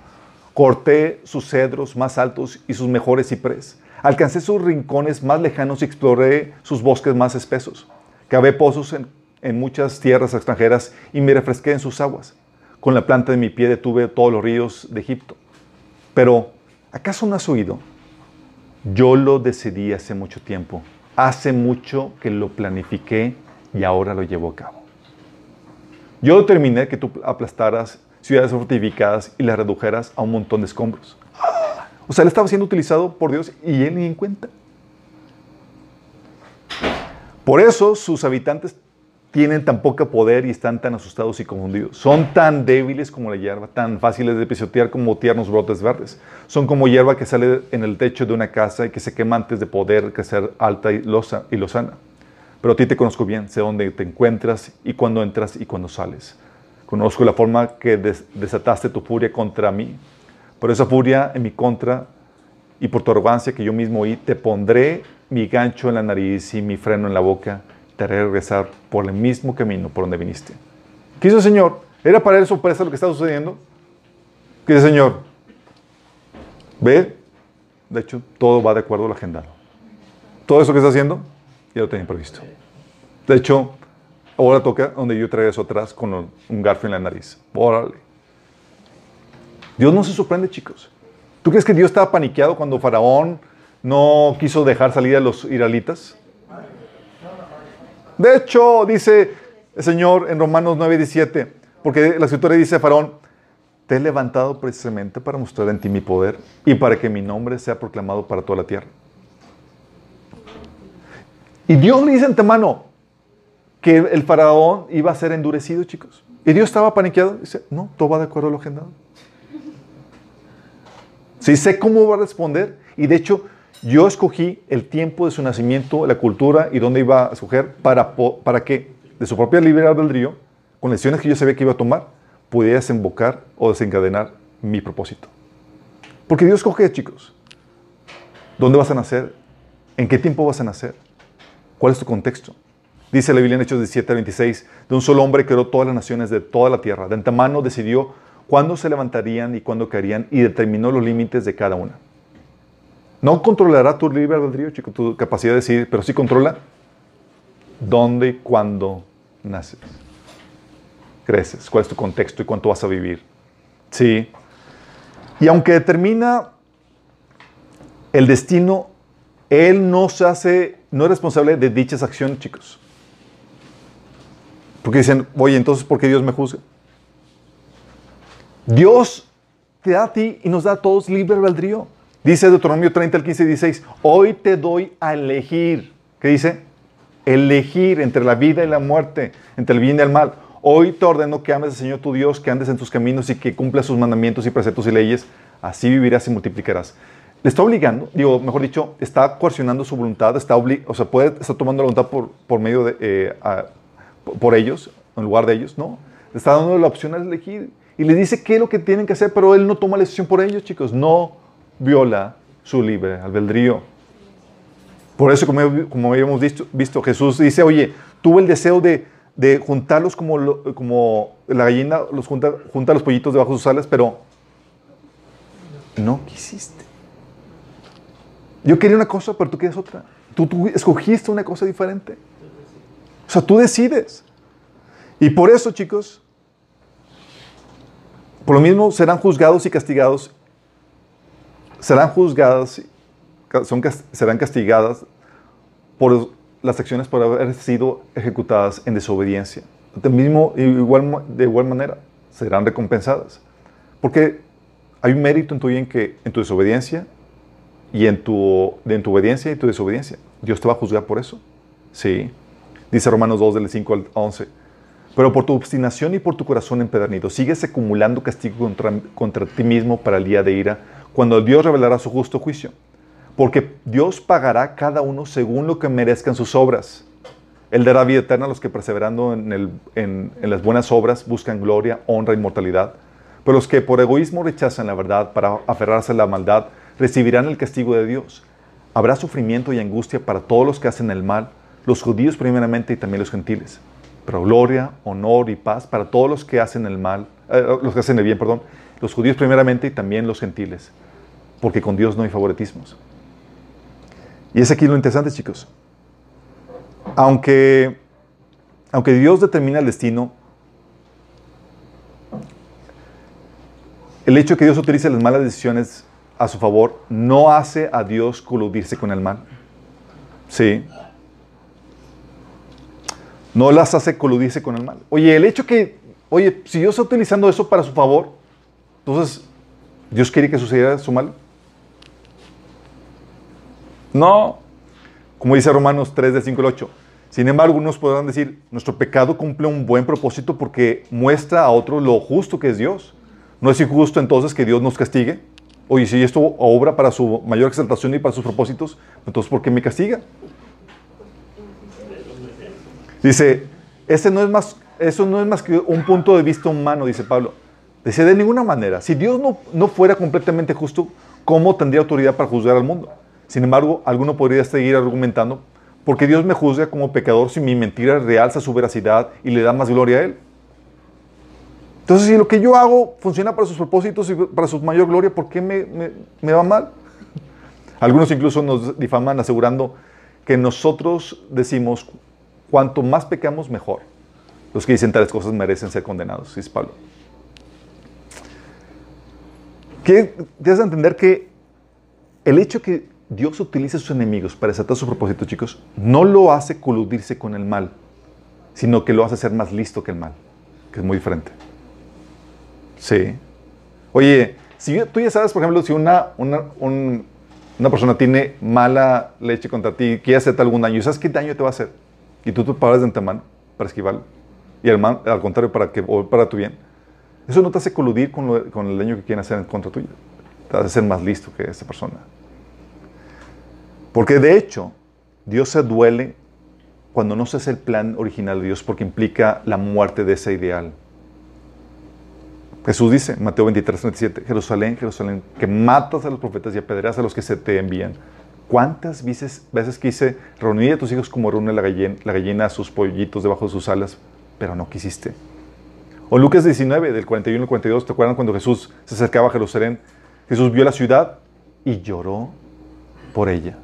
Corté sus cedros más altos y sus mejores ciprés. Alcancé sus rincones más lejanos y exploré sus bosques más espesos. Cavé pozos en, en muchas tierras extranjeras y me refresqué en sus aguas. Con la planta de mi pie detuve todos los ríos de Egipto. Pero, ¿acaso no has oído? Yo lo decidí hace mucho tiempo hace mucho que lo planifiqué y ahora lo llevo a cabo. Yo determiné que tú aplastaras ciudades fortificadas y las redujeras a un montón de escombros. O sea, él estaba siendo utilizado por Dios y él ni en cuenta. Por eso sus habitantes tienen tan poco poder y están tan asustados y confundidos. Son tan débiles como la hierba, tan fáciles de pisotear como tiernos brotes verdes. Son como hierba que sale en el techo de una casa y que se quema antes de poder crecer alta y, losa, y lozana. Pero a ti te conozco bien, sé dónde te encuentras y cuándo entras y cuándo sales. Conozco la forma que des desataste tu furia contra mí. Por esa furia en mi contra y por tu arrogancia que yo mismo oí, te pondré mi gancho en la nariz y mi freno en la boca te haré regresar por el mismo camino por donde viniste. ¿Qué hizo el Señor? ¿Era para él sorpresa lo que estaba sucediendo? ¿Qué dice el Señor? Ve, de hecho, todo va de acuerdo al agendado. Todo eso que está haciendo, ya lo tenía previsto. De hecho, ahora toca donde yo traigo eso atrás con un garfio en la nariz. Órale. Dios no se sorprende, chicos. ¿Tú crees que Dios estaba paniqueado cuando Faraón no quiso dejar salir a los israelitas? De hecho, dice el Señor en Romanos 9, 17, porque la escritura dice a Faraón, te he levantado precisamente para mostrar en ti mi poder y para que mi nombre sea proclamado para toda la tierra. Y Dios le dice antemano que el faraón iba a ser endurecido, chicos. Y Dios estaba paniqueado. Dice, no, todo va de acuerdo a lo agendado. Sí, sé cómo va a responder. Y de hecho, yo escogí el tiempo de su nacimiento, la cultura y dónde iba a escoger para, que, de su propia libre albedrío, con lecciones que yo sabía que iba a tomar, pudiera desembocar o desencadenar mi propósito. Porque Dios escoge, chicos. ¿Dónde vas a nacer? ¿En qué tiempo vas a nacer? ¿Cuál es tu contexto? Dice la Biblia en Hechos 17 al 26, de un solo hombre creó todas las naciones de toda la tierra. De antemano decidió cuándo se levantarían y cuándo caerían y determinó los límites de cada una. No controlará tu libre albedrío, chico, tu capacidad de decidir, pero sí controla dónde y cuándo naces. Creces, cuál es tu contexto y cuánto vas a vivir. Sí. Y aunque determina el destino, Él no se hace, no es responsable de dichas acciones, chicos. Porque dicen, oye, entonces, ¿por qué Dios me juzga? Dios te da a ti y nos da a todos libre albedrío. Dice Deuteronomio 30 al 15 y 16, hoy te doy a elegir. ¿Qué dice? Elegir entre la vida y la muerte, entre el bien y el mal. Hoy te ordeno que ames al Señor tu Dios, que andes en tus caminos y que cumplas sus mandamientos y preceptos y leyes. Así vivirás y multiplicarás. Le está obligando, digo, mejor dicho, está coercionando su voluntad, está o sea, puede estar tomando la voluntad por, por medio de, eh, por ellos, en lugar de ellos, no. Le está dando la opción a elegir y le dice qué es lo que tienen que hacer, pero él no toma la decisión por ellos, chicos. No viola su libre albedrío. Por eso, como, como habíamos visto, Jesús dice, oye, tuve el deseo de, de juntarlos como, como la gallina los junta, junta los pollitos debajo de sus alas, pero no quisiste. Yo quería una cosa, pero tú quieres otra. Tú, tú escogiste una cosa diferente. O sea, tú decides. Y por eso, chicos, por lo mismo serán juzgados y castigados. Serán juzgadas, son, serán castigadas por las acciones por haber sido ejecutadas en desobediencia. De, mismo, igual, de igual manera, serán recompensadas. Porque hay un mérito en tu, en, que, en tu desobediencia y en tu, en tu obediencia y tu desobediencia. Dios te va a juzgar por eso. Sí. Dice Romanos 2, del 5 al 11. Pero por tu obstinación y por tu corazón empedernido, sigues acumulando castigo contra, contra ti mismo para el día de ira, cuando Dios revelará su justo juicio. Porque Dios pagará cada uno según lo que merezcan sus obras. Él dará vida eterna a los que perseverando en, las buenas obras buscan gloria, honra y mortalidad. Pero los que por egoísmo rechazan la verdad para aferrarse a la maldad, recibirán el castigo de Dios. Habrá sufrimiento y angustia para todos los que hacen el mal, los judíos primeramente y también los gentiles pero gloria, honor y paz para todos los que hacen el mal, eh, los que hacen el bien, perdón, los judíos primeramente y también los gentiles, porque con Dios no hay favoritismos. Y es aquí lo interesante, chicos. Aunque, aunque Dios determina el destino, el hecho de que Dios utilice las malas decisiones a su favor no hace a Dios coludirse con el mal. Sí no las hace coludirse con el mal. Oye, el hecho que, oye, si Dios está utilizando eso para su favor, entonces, ¿Dios quiere que sucediera su mal? No. Como dice Romanos 3, del 5 al 8. Sin embargo, unos podrán decir, nuestro pecado cumple un buen propósito porque muestra a otros lo justo que es Dios. ¿No es injusto entonces que Dios nos castigue? Oye, si esto obra para su mayor exaltación y para sus propósitos, entonces ¿por qué me castiga? Dice, ese no es más, eso no es más que un punto de vista humano, dice Pablo. Dice, de ninguna manera, si Dios no, no fuera completamente justo, ¿cómo tendría autoridad para juzgar al mundo? Sin embargo, alguno podría seguir argumentando, porque Dios me juzga como pecador si mi mentira realza su veracidad y le da más gloria a Él. Entonces, si lo que yo hago funciona para sus propósitos y para su mayor gloria, ¿por qué me, va mal? Algunos incluso nos difaman asegurando que nosotros decimos Cuanto más pecamos, mejor. Los que dicen tales cosas merecen ser condenados, dice Pablo. Tienes entender que el hecho que Dios utilice a sus enemigos para desatar su propósito, chicos, no lo hace coludirse con el mal, sino que lo hace ser más listo que el mal, que es muy diferente. Sí. Oye, si tú ya sabes, por ejemplo, si una, una, una persona tiene mala leche contra ti, quiere hacerte algún daño, ¿sabes qué daño te va a hacer? y tú te paras de antemano para esquivarlo. Y el al contrario, para, que, para tu bien. Eso no te hace coludir con, con el daño que quieren hacer en contra tuyo. Te hace ser más listo que esa persona. Porque de hecho, Dios se duele cuando no se hace el plan original de Dios porque implica la muerte de ese ideal. Jesús dice, Mateo 23, 37, Jerusalén, Jerusalén, que matas a los profetas y apedreas a los que se te envían. ¿Cuántas veces, veces quise reunir a tus hijos como reúne la gallina, la gallina a sus pollitos debajo de sus alas, pero no quisiste? O Lucas 19, del 41 al 42, ¿te acuerdan cuando Jesús se acercaba a Jerusalén? Jesús vio la ciudad y lloró por ella.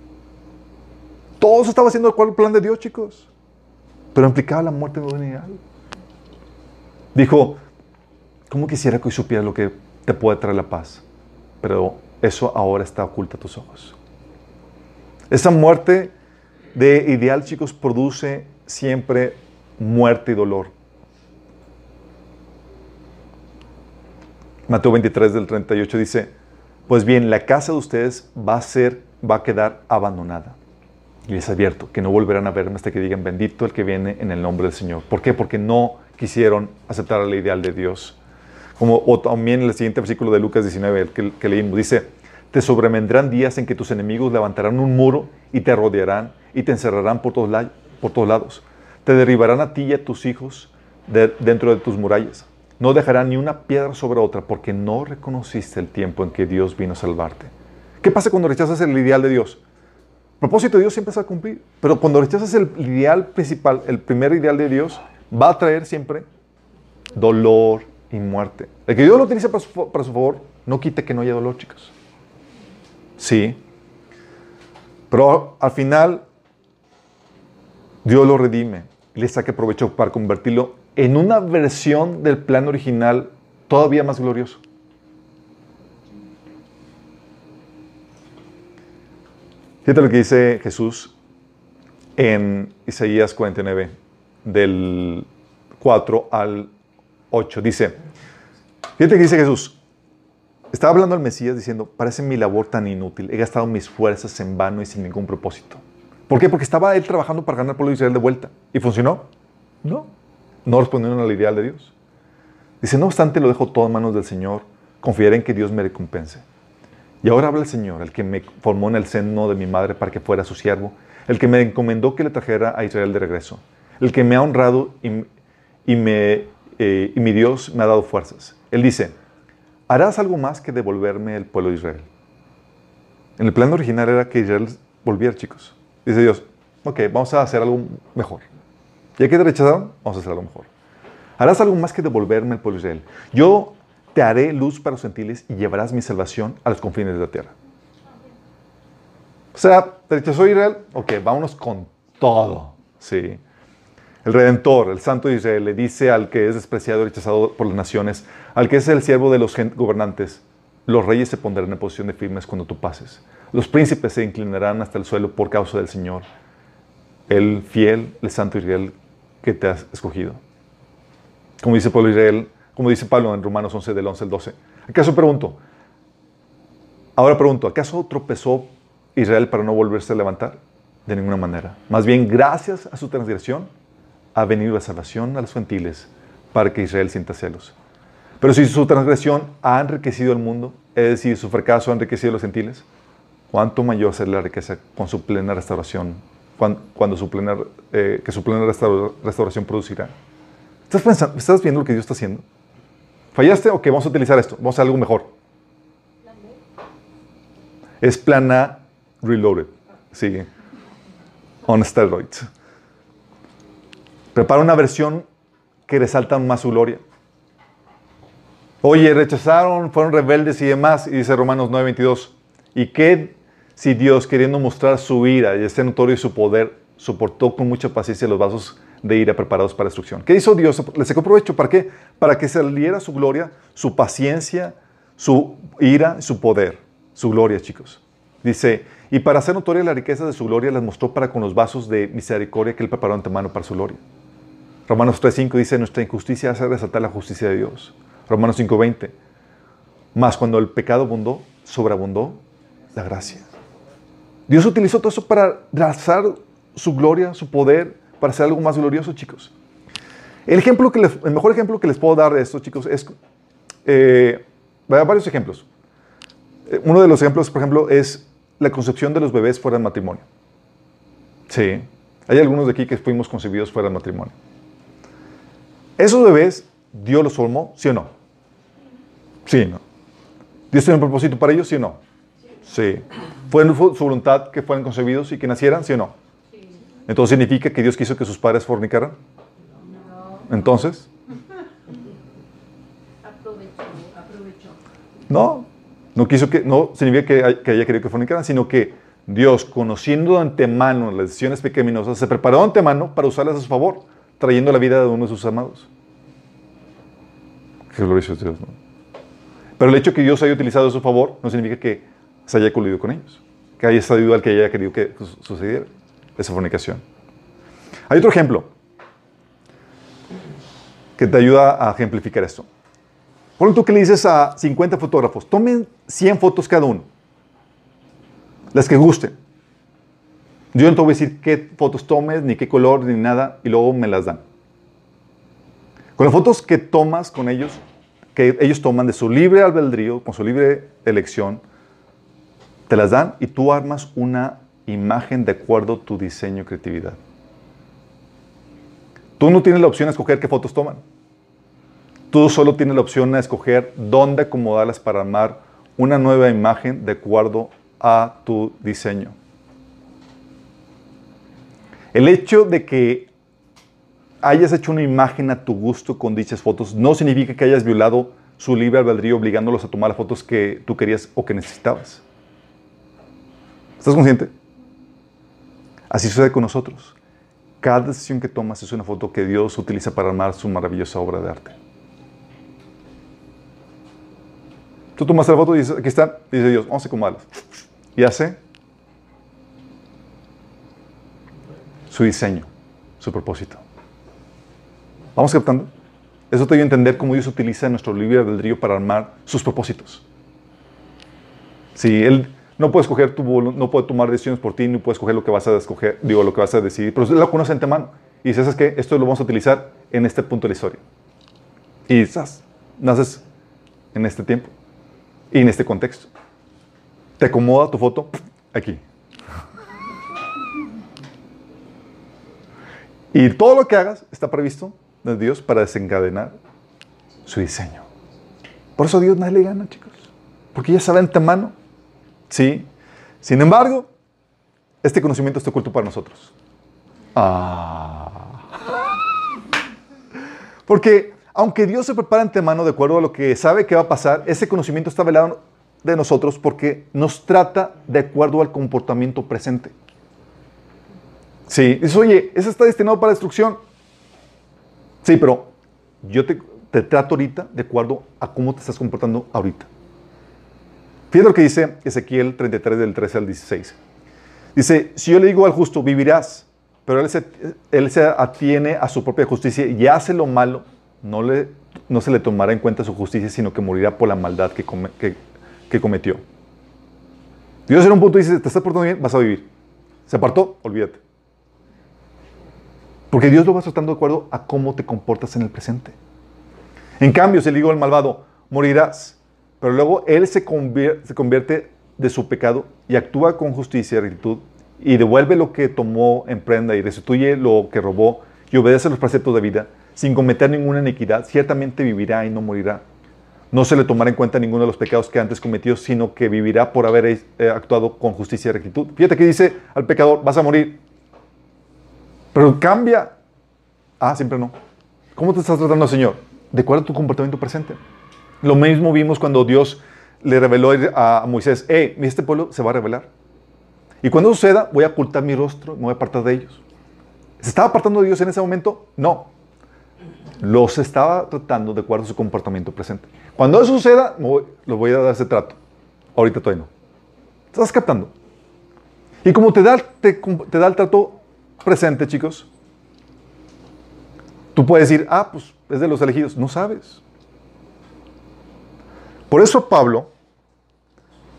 Todo se estaba haciendo el plan de Dios, chicos. Pero implicaba la muerte de un ideal. Dijo, ¿cómo quisiera que hoy supieras lo que te puede traer la paz? Pero eso ahora está oculto a tus ojos. Esa muerte de ideal, chicos, produce siempre muerte y dolor. Mateo 23 del 38 dice, pues bien, la casa de ustedes va a ser, va a quedar abandonada. Y les advierto que no volverán a verme hasta que digan bendito el que viene en el nombre del Señor. ¿Por qué? Porque no quisieron aceptar el ideal de Dios. Como o también en el siguiente versículo de Lucas 19, el que, que leímos, dice, te sobrevendrán días en que tus enemigos levantarán un muro y te rodearán y te encerrarán por todos, por todos lados. Te derribarán a ti y a tus hijos dentro de tus murallas. No dejarán ni una piedra sobre otra porque no reconociste el tiempo en que Dios vino a salvarte. ¿Qué pasa cuando rechazas el ideal de Dios? Propósito de Dios siempre se va cumplir, pero cuando rechazas el ideal principal, el primer ideal de Dios, va a traer siempre dolor y muerte. El que Dios lo utilice para su, para su favor, no quite que no haya dolor, chicos. Sí. Pero al final, Dios lo redime y le saque provecho para convertirlo en una versión del plan original todavía más glorioso. Fíjate lo que dice Jesús en Isaías 49, del 4 al 8. Dice, fíjate que dice Jesús, estaba hablando al Mesías diciendo, parece mi labor tan inútil, he gastado mis fuerzas en vano y sin ningún propósito. ¿Por qué? Porque estaba él trabajando para ganar al pueblo de Israel de vuelta. ¿Y funcionó? No. No respondieron al ideal de Dios. Dice, no obstante, lo dejo todo en manos del Señor, confiaré en que Dios me recompense. Y ahora habla el Señor, el que me formó en el seno de mi madre para que fuera su siervo, el que me encomendó que le trajera a Israel de regreso, el que me ha honrado y, eh, mi Dios me ha dado fuerzas. Él dice, harás algo más que devolverme el pueblo de Israel. En el plan original era que Israel volviera, chicos. Dice Dios, ok, vamos a hacer algo mejor. Ya que te rechazaron, vamos a hacer algo mejor. Harás algo más que devolverme el pueblo de Israel. Yo te haré luz para los gentiles y llevarás mi salvación a los confines de la tierra. O sea, ¿te rechazó Israel? Ok, vámonos con todo. Sí. El Redentor, el Santo de Israel, le dice al que es despreciado y rechazado por las naciones, al que es el siervo de los gobernantes, los reyes se pondrán en posición de firmes cuando tú pases. Los príncipes se inclinarán hasta el suelo por causa del Señor, el fiel, el Santo Israel que te has escogido. Como dice Pablo Israel, como dice Pablo en Romanos 11, del 11 al 12. ¿Acaso pregunto? Ahora pregunto, ¿acaso tropezó Israel para no volverse a levantar? De ninguna manera. Más bien, gracias a su transgresión, ha venido la salvación a los gentiles para que Israel sienta celos. Pero si su transgresión ha enriquecido el mundo, es decir, su fracaso ha enriquecido a los gentiles, ¿cuánto mayor será la riqueza con su plena restauración, cuando, su plena, eh, que su plena restauración producirá? ¿Estás, pensando, ¿Estás viendo lo que Dios está haciendo? ¿Fallaste? Ok, vamos a utilizar esto. Vamos a hacer algo mejor. Es plana reloaded. Sí. On steroids. Prepara una versión que resalta más su gloria. Oye, rechazaron, fueron rebeldes y demás. Y dice Romanos 9:22. ¿Y qué si Dios, queriendo mostrar su ira y este notorio su poder, soportó con mucha paciencia los vasos de ira preparados para destrucción. ¿Qué hizo Dios? Le sacó provecho. ¿Para qué? Para que saliera su gloria, su paciencia, su ira, su poder. Su gloria, chicos. Dice, y para hacer notoria la riqueza de su gloria, las mostró para con los vasos de misericordia que él preparó antemano para su gloria. Romanos 3.5 dice, nuestra injusticia hace resaltar la justicia de Dios. Romanos 5.20, más cuando el pecado abundó, sobreabundó la gracia. Dios utilizó todo eso para trazar su gloria, su poder, para hacer algo más glorioso, chicos. El, ejemplo que el mejor ejemplo que les puedo dar de esto, chicos, es eh, varios ejemplos. Eh, uno de los ejemplos, por ejemplo, es la concepción de los bebés fuera del matrimonio. Sí, hay algunos de aquí que fuimos concebidos fuera del matrimonio. Esos bebés, Dios los formó, ¿sí o no? Sí, ¿no? ¿Dios tiene un propósito para ellos, sí o no? Sí. ¿Fue su voluntad que fueran concebidos y que nacieran, sí o no? Entonces significa que Dios quiso que sus padres fornicaran. Entonces. No, no quiso que, no significa que, que haya querido que fornicaran, sino que Dios, conociendo de antemano las decisiones pecaminosas, se preparó de antemano para usarlas a su favor, trayendo la vida de uno de sus amados. Qué glorioso es Dios, ¿no? Pero el hecho de que Dios haya utilizado a su favor no significa que se haya coludido con ellos, que haya estado al que haya querido que sucediera esa fornicación. Hay otro ejemplo que te ayuda a ejemplificar esto. Por tú que le dices a 50 fotógrafos, tomen 100 fotos cada uno, las que gusten. Yo no te voy a decir qué fotos tomes, ni qué color, ni nada, y luego me las dan. Con las fotos que tomas con ellos, que ellos toman de su libre albedrío, con su libre elección, te las dan y tú armas una imagen de acuerdo a tu diseño y creatividad. Tú no tienes la opción de escoger qué fotos toman. Tú solo tienes la opción de escoger dónde acomodarlas para armar una nueva imagen de acuerdo a tu diseño. El hecho de que hayas hecho una imagen a tu gusto con dichas fotos no significa que hayas violado su libre albedrío obligándolos a tomar las fotos que tú querías o que necesitabas. ¿Estás consciente? Así sucede con nosotros. Cada decisión que tomas es una foto que Dios utiliza para armar su maravillosa obra de arte. Tú tomas la foto y dices, aquí está, dice Dios, vamos a acomodarlas. Y hace su diseño, su propósito. ¿Vamos captando? Eso te dio a entender cómo Dios utiliza nuestro libre albedrío para armar sus propósitos. Si Él no puede escoger tu no puede tomar decisiones por ti, ni puede escoger lo que vas a escoger, digo, lo que vas a decidir, pero lo conoce antemano. Y dices, es que esto lo vamos a utilizar en este punto de la historia. Y estás, naces en este tiempo y en este contexto. Te acomoda tu foto aquí. Y todo lo que hagas está previsto de Dios para desencadenar su diseño. Por eso Dios nadie le gana, chicos. Porque ya sabe antemano. Sí. Sin embargo, este conocimiento está oculto para nosotros. Ah. Porque aunque Dios se prepara antemano de acuerdo a lo que sabe que va a pasar, ese conocimiento está velado de nosotros porque nos trata de acuerdo al comportamiento presente. Sí, dices, oye, eso está destinado para destrucción. Sí, pero yo te, trato ahorita de acuerdo a cómo te estás comportando ahorita. Fíjate lo que dice Ezequiel 33 del 13 al 16. Dice, si yo le digo al justo, vivirás, pero él se, él se atiene a su propia justicia y hace lo malo, no, le, no se le tomará en cuenta su justicia, sino que morirá por la maldad que, que, cometió. Dios en un punto dice, te estás portando bien, vas a vivir. Se apartó, olvídate. Porque Dios lo va tratando de acuerdo a cómo te comportas en el presente. En cambio, si le digo al malvado, morirás, pero luego él se convierte, de su pecado y actúa con justicia y rectitud y devuelve lo que tomó en prenda y restituye lo que robó y obedece los preceptos de vida sin cometer ninguna iniquidad, ciertamente vivirá y no morirá. No se le tomará en cuenta ninguno de los pecados que antes cometió, sino que vivirá por haber eh, actuado con justicia y rectitud. Fíjate que dice al pecador, vas a morir, pero cambia. Ah, siempre no. ¿Cómo te estás tratando, Señor? De acuerdo a tu comportamiento presente. Lo mismo vimos cuando Dios le reveló a Moisés, hey, este pueblo se va a revelar. Y cuando suceda, voy a ocultar mi rostro, me voy a apartar de ellos. ¿Se estaba apartando de Dios en ese momento? No. Los estaba tratando de acuerdo a su comportamiento presente. Cuando eso suceda, lo voy a dar ese trato. Ahorita todavía no. ¿Estás captando? Y como te da, te da el trato presente, chicos, tú puedes decir, ah, pues es de los elegidos. No sabes. Por eso Pablo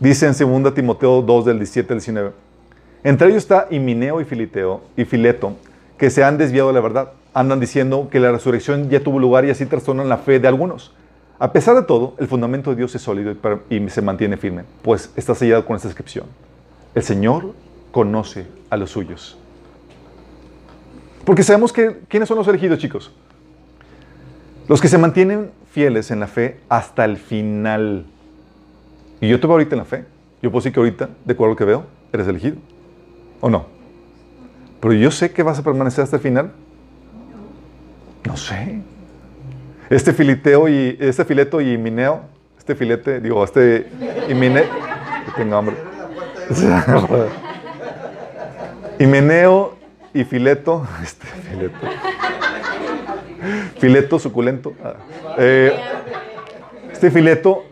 dice en 2 Timoteo 2 del 17 al 19, entre ellos está Himineo y Filiteo y Fileto, que se han desviado de la verdad. Andan diciendo que la resurrección ya tuvo lugar y así trastornan la fe de algunos. A pesar de todo, el fundamento de Dios es sólido y se mantiene firme, pues está sellado con esta inscripción. El Señor conoce a los suyos. Porque sabemos que, quiénes son los elegidos, chicos. Los que se mantienen fieles en la fe hasta el final. Y yo te veo ahorita en la fe. Yo puedo decir que ahorita, de acuerdo a lo que veo, eres elegido. ¿O no? Pero yo sé que vas a permanecer hasta el final. No sé. Este fileteo y este fileto y mineo, este filete, digo, este y mine, que tengo hambre. y meneo y fileto, este fileto, fileto suculento. Ah, eh, este fileto,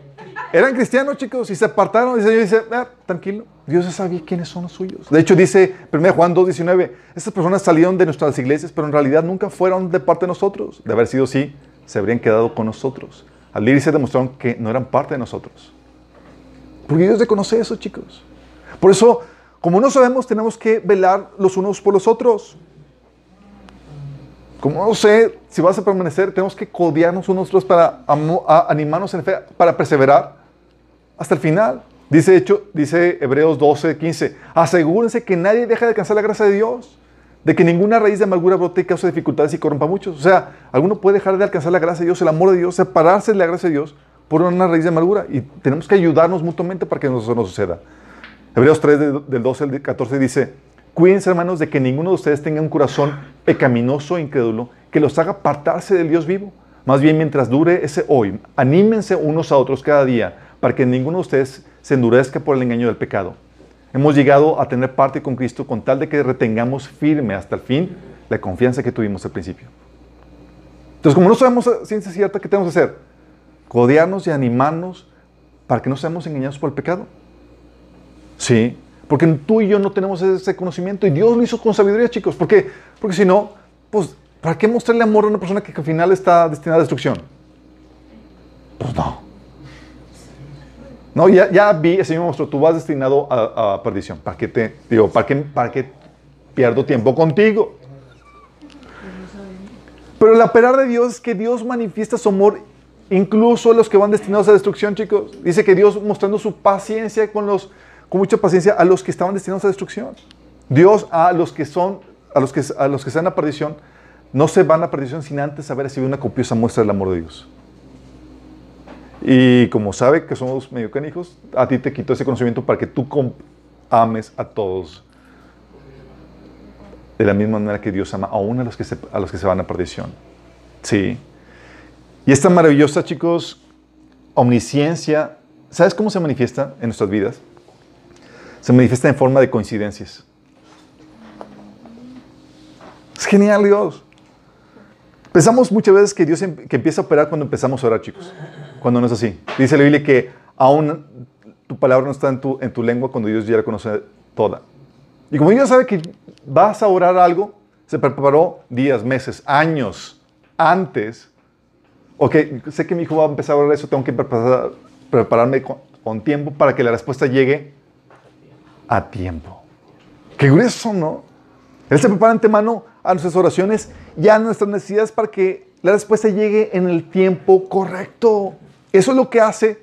eran cristianos, chicos, y se apartaron. Dice, yo dice, ah, tranquilo, Dios ya sabía quiénes son los suyos. De hecho, dice 1 Juan 2.19, estas personas salieron de nuestras iglesias, pero en realidad nunca fueron de parte de nosotros. De haber sido así, se habrían quedado con nosotros. Al irse demostraron que no eran parte de nosotros. Porque Dios reconoce eso, chicos. Por eso como no sabemos, tenemos que velar los unos por los otros. Como no sé si vas a permanecer, tenemos que codearnos unos otros para animarnos en fe, para perseverar hasta el final. Dice, hecho, dice Hebreos 12, 15, asegúrense que nadie deje de alcanzar la gracia de Dios, de que ninguna raíz de amargura brote y cause dificultades y corrompa a muchos. O sea, alguno puede dejar de alcanzar la gracia de Dios, el amor de Dios, separarse de la gracia de Dios por una raíz de amargura. Y tenemos que ayudarnos mutuamente para que eso no suceda. Hebreos 3, del 12 al 14 dice, cuídense hermanos de que ninguno de ustedes tenga un corazón pecaminoso e incrédulo que los haga apartarse del Dios vivo. Más bien, mientras dure ese hoy, anímense unos a otros cada día para que ninguno de ustedes se endurezca por el engaño del pecado. Hemos llegado a tener parte con Cristo con tal de que retengamos firme hasta el fin la confianza que tuvimos al principio. Entonces, como no sabemos ciencia cierta, ¿qué tenemos que hacer? Codearnos y animarnos para que no seamos engañados por el pecado. Sí, porque tú y yo no tenemos ese conocimiento y Dios lo hizo con sabiduría, chicos. ¿Por qué? Porque si no, pues, ¿para qué mostrarle amor a una persona que al final está destinada a destrucción? Pues no. No, ya, ya vi, el Señor mostró, tú vas destinado a, perdición. ¿Para qué te, digo, para qué, para qué pierdo tiempo contigo? Pero el operar de Dios es que Dios manifiesta su amor incluso a los que van destinados a destrucción, chicos. Dice que Dios mostrando su paciencia con los con mucha paciencia a los que estaban destinados a destrucción. Dios a los que son, a los que, a los que están a perdición, no se van a perdición sin antes haber recibido una copiosa muestra del amor de Dios. Y como sabe que somos medio canijos, a ti te quito ese conocimiento para que tú ames a todos de la misma manera que Dios ama aún a los que a los que se van a perdición. Sí. Y esta maravillosa, chicos, omnisciencia, ¿sabes cómo se manifiesta en nuestras vidas? Se manifiesta en forma de coincidencias. Es genial Dios. Pensamos muchas veces que Dios em, que empieza a operar cuando empezamos a orar, chicos. Cuando no es así. Dice la Biblia que aún tu palabra no está en tu, en tu lengua cuando Dios ya la conoce toda. Y como Dios sabe que vas a orar algo, se preparó días, meses, años antes. Ok, sé que mi hijo va a empezar a orar eso, tengo que prepararme con tiempo para que la respuesta llegue a tiempo. Qué grueso, ¿no? Él se prepara antemano a nuestras oraciones y a nuestras necesidades para que la respuesta llegue en el tiempo correcto. Eso es lo que hace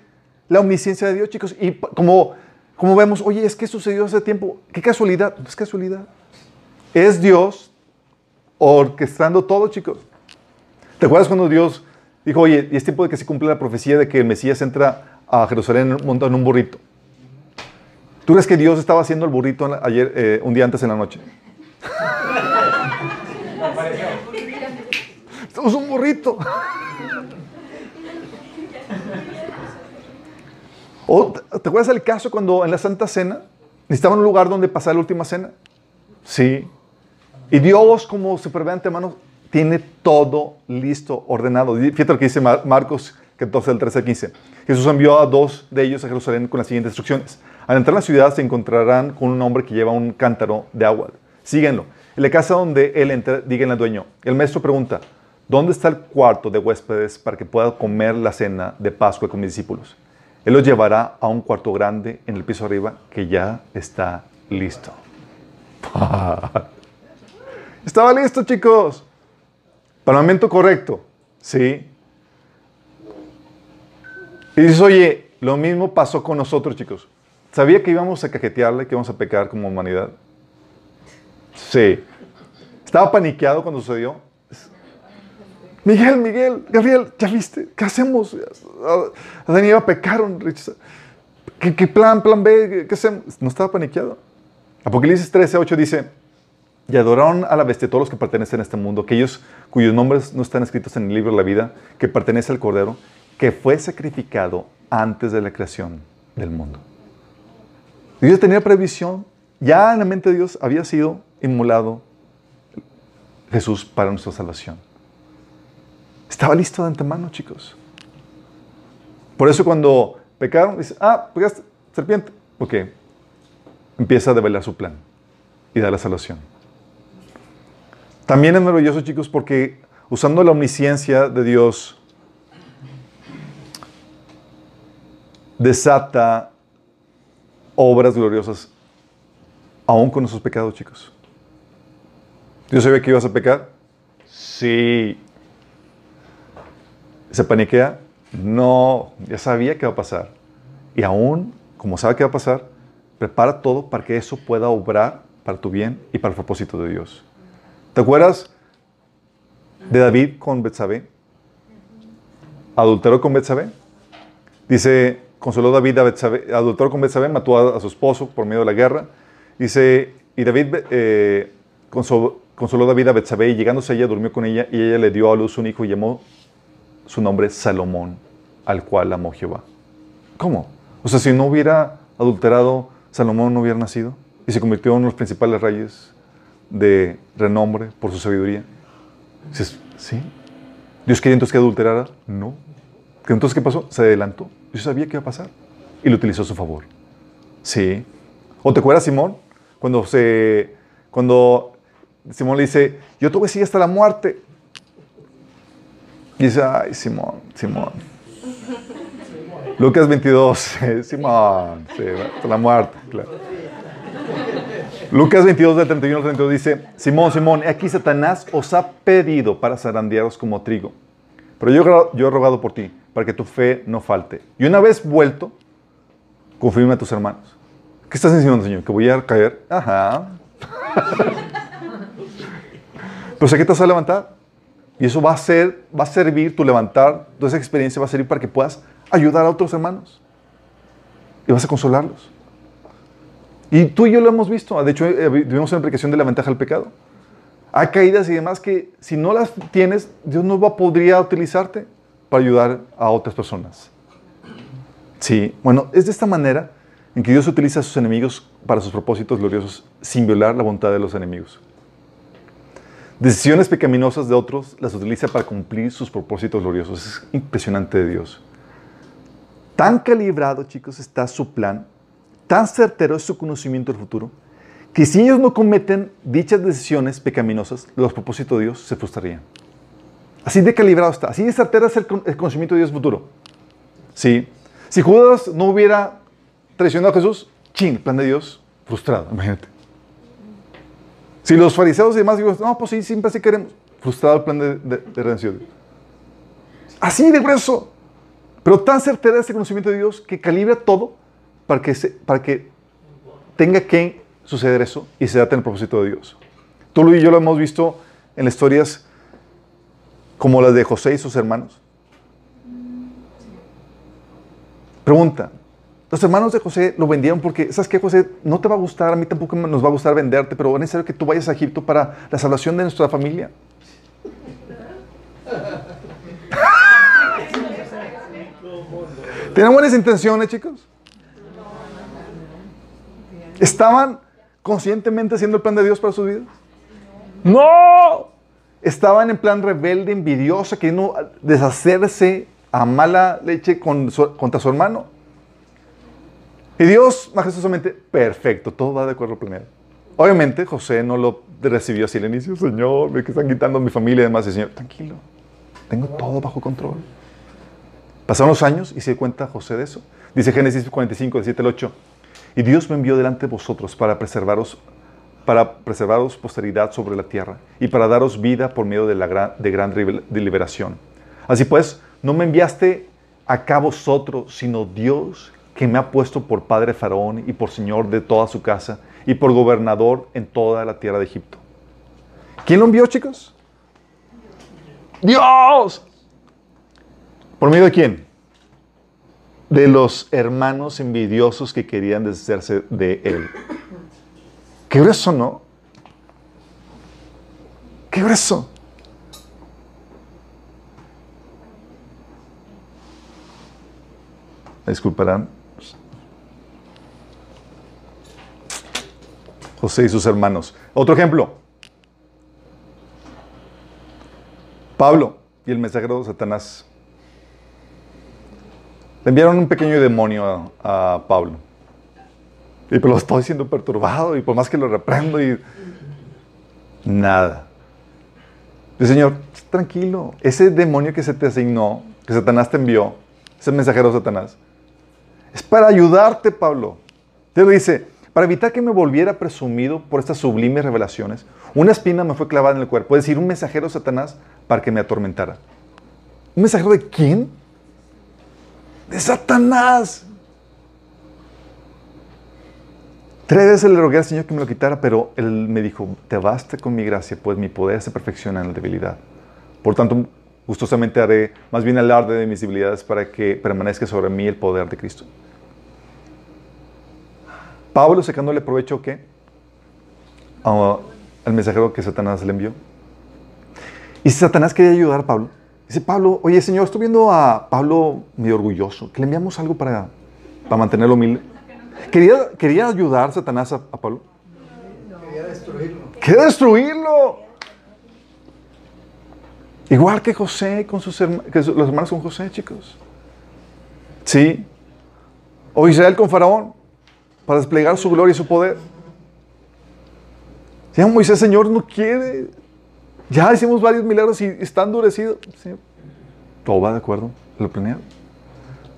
la omnisciencia de Dios, chicos. Y como, como vemos, oye, es que sucedió hace tiempo. Qué casualidad. No es casualidad. Es Dios orquestando todo, chicos. ¿Te acuerdas cuando Dios dijo, oye, y es tiempo de que se cumpla la profecía de que el Mesías entra a Jerusalén montado en un burrito? ¿Tú crees que Dios estaba haciendo el burrito ayer, eh, un día antes en la noche? Estamos un burrito. ¿Te acuerdas del caso cuando en la Santa Cena necesitaban un lugar donde pasar la última cena? Sí. Y Dios, como super ve antemano, tiene todo listo, ordenado. Fíjate lo que dice Marcos 14, del 13 al 15. Jesús envió a dos de ellos a Jerusalén con las siguientes instrucciones. Al entrar a la ciudad se encontrarán con un hombre que lleva un cántaro de agua. Síguenlo. En la casa donde él entra, díganle al dueño. El maestro pregunta, ¿dónde está el cuarto de huéspedes para que pueda comer la cena de Pascua con mis discípulos? Él los llevará a un cuarto grande en el piso arriba que ya está listo. Estaba listo, chicos. Para el momento correcto. Sí. Y dices, oye, lo mismo pasó con nosotros, chicos. ¿Sabía que íbamos a cajetearle, que íbamos a pecar como humanidad? Sí. Estaba paniqueado cuando sucedió. Miguel, Miguel, Gabriel, ¿ya viste? ¿Qué hacemos? Adán y Eva pecaron. ¿Qué, ¿Qué, plan, plan B? ¿Qué hacemos? No estaba paniqueado. Apocalipsis 13, 8 dice, y adoraron a la bestia todos los que pertenecen a este mundo, aquellos cuyos nombres no están escritos en el libro de la vida, que pertenece al Cordero, que fue sacrificado antes de la creación del mundo. Dios tenía previsión, ya en la mente de Dios había sido inmolado Jesús para nuestra salvación. Estaba listo de antemano, chicos. Por eso cuando pecaron, dice, ah, pegaste, serpiente. Ok, empieza a develar su plan y da la salvación. También es maravilloso, chicos, porque usando la omnisciencia de Dios, desata obras gloriosas Aún con esos pecados, chicos. ¿Dios sabía que ibas a pecar? Sí. ¿Se paniquea? No, ya sabía que va a pasar. Y aún, como sabe que va a pasar, prepara todo para que eso pueda obrar para tu bien y para el propósito de Dios. ¿Te acuerdas de David con Betsabé? ¿Adulteró con Betsabé? Dice, consoló David a Betsabé, adulteró con Betsabé, mató a, su esposo por medio de la guerra. Dice, y David eh, consoló, consoló, David a Betsabé y llegándose a ella durmió con ella y ella le dio a luz un hijo y llamó su nombre Salomón, al cual amó Jehová. ¿Cómo? O sea, si no hubiera adulterado, Salomón no hubiera nacido y se convirtió en uno de los principales reyes de renombre por su sabiduría. Dices, ¿sí? ¿Dios quería entonces que adulterara? No. Entonces, ¿qué pasó? Se adelantó. Dios sabía que iba a pasar y lo utilizó a su favor. Sí. ¿O te acuerdas, Simón? Cuando, se, cuando Simón le dice, yo te voy a seguir hasta la muerte. Y dice, ay, Simón, Simón. Lucas 22, Simón, hasta la muerte. Lucas 22, del 31 al 32 dice, Simón, Simón, aquí Satanás os ha pedido para zarandearos como trigo. Pero yo, yo he rogado por ti, para que tu fe no falte. Y una vez vuelto, confirma a tus hermanos. ¿Qué estás diciendo, Señor? ¿Que voy a caer? Ajá. Pero sé que te vas a levantar. Y eso va a, ser, va a servir, tu levantar, toda esa experiencia va a servir para que puedas ayudar a otros hermanos. Y vas a consolarlos. Y tú y yo lo hemos visto. De hecho, eh, vivimos en la aplicación de la ventaja del pecado. Hay caídas y demás que si no las tienes, Dios no va, podría utilizarte para ayudar a otras personas. Sí, bueno, es de esta manera en que Dios utiliza a sus enemigos para sus propósitos gloriosos sin violar la voluntad de los enemigos. Decisiones pecaminosas de otros las utiliza para cumplir sus propósitos gloriosos. Es impresionante de Dios. Tan calibrado, chicos, está su plan, tan certero es su conocimiento del futuro, que si ellos no cometen dichas decisiones pecaminosas, los propósitos de Dios se frustrarían. Así de calibrado está, así de certero es el, conocimiento de Dios futuro. Sí. Si Judas no hubiera traicionado a Jesús, ching, plan de Dios frustrado, imagínate. Si los fariseos y demás digo, no, pues sí, siempre así queremos. Frustrado el plan de, redención. Así de grueso. Pero tan certera ese conocimiento de Dios que calibra todo para que, para que tenga que suceder eso y se date en el propósito de Dios. Tú y yo lo hemos visto en las historias como las de José y sus hermanos. Pregunta, los hermanos de José lo vendieron porque, ¿sabes qué, José? No te va a gustar, a mí tampoco nos va a gustar venderte, pero es necesario que tú vayas a Egipto para la salvación de nuestra familia. ¿Tienen buenas intenciones, chicos? ¿Estaban conscientemente haciendo el plan de Dios para sus vidas? ¡No! Estaban en plan rebelde, envidioso, queriendo deshacerse a mala leche contra su hermano. Y Dios majestuosamente, perfecto, todo va de acuerdo al plan. Obviamente José no lo recibió así al inicio, Señor, que están quitando mi familia y demás. Y Señor, tranquilo, tengo todo bajo control. Pasaron los años y se cuenta José de eso. Dice Génesis 45, 17 al 8. Y Dios me envió delante de vosotros para preservaros, para preservaros posteridad sobre la tierra y para daros vida por medio de, la gran, de gran deliberación. Así pues, no me enviaste acá vosotros, sino Dios que me ha puesto por padre Faraón y por señor de toda su casa y por gobernador en toda la tierra de Egipto. ¿Quién lo envió, chicos? Dios. ¿Por medio de quién? De los hermanos envidiosos que querían deshacerse de él. Qué grueso, ¿no? Qué grueso. disculparán. José y sus hermanos. Otro ejemplo. Pablo y el mensajero de Satanás. Le enviaron un pequeño demonio a, Pablo. Y pues lo estoy siendo perturbado y por más que lo reprendo y nada. El Señor, tranquilo, ese demonio que se te asignó, que Satanás te envió, ese mensajero de Satanás, es para ayudarte, Pablo. Te dice, para evitar que me volviera presumido por estas sublimes revelaciones, una espina me fue clavada en el cuerpo, es decir, un mensajero de Satanás para que me atormentara. ¿Un mensajero de quién? De Satanás. Tres veces le rogué al Señor que me lo quitara, pero Él me dijo, te baste con mi gracia, pues mi poder se perfecciona en la debilidad. Por tanto, gustosamente haré más bien alarde de mis debilidades para que permanezca sobre mí el poder de Cristo. Pablo sacándole provecho ¿qué? al mensajero que Satanás le envió. Y si Satanás quería ayudar a Pablo, dice Pablo, oye Señor, estoy viendo a Pablo medio orgulloso, que le enviamos algo para, para mantenerlo humilde. ¿Quería, ¿Quería ayudar Satanás a, Pablo? Quería destruirlo. Quería destruirlo. Igual que José con sus hermanos, que los hermanos con José, chicos. Sí. O Israel con Faraón, para desplegar su gloria y su poder. Si Moisés, Señor, no quiere. Ya hicimos varios milagros y está endurecido. Todo va de acuerdo, lo planeado.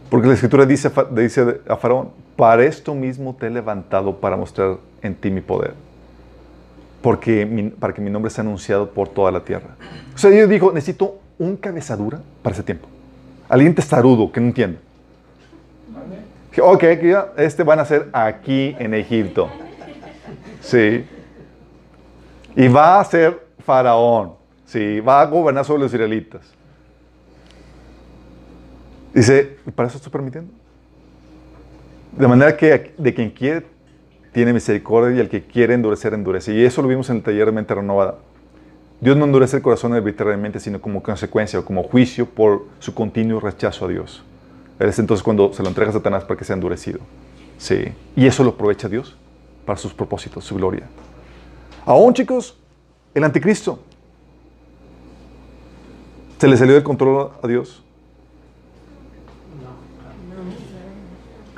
Porque la escritura dice, dice a Faraón, para esto mismo te he levantado para mostrar en ti mi poder. Porque para que mi nombre sea anunciado por toda la tierra. O sea, Dios dijo, necesito un cabezadura para ese tiempo. Alguien testarudo que no entiende. Ok, este van a ser aquí en Egipto. Sí. Y va a ser faraón. Sí, va a gobernar sobre los israelitas. Dice, ¿para eso estoy permitiendo? De manera que de quien quiere tiene misericordia y el que quiere endurecer, endurece. Y eso lo vimos en el taller de mente renovada. Dios no endurece el corazón arbitrariamente, sino como consecuencia o como juicio por su continuo rechazo a Dios. Es entonces cuando se lo entrega a Satanás para que sea endurecido. Sí. Y eso lo aprovecha Dios para sus propósitos, su gloria. Aún, chicos, el anticristo. ¿Se le salió del control a Dios?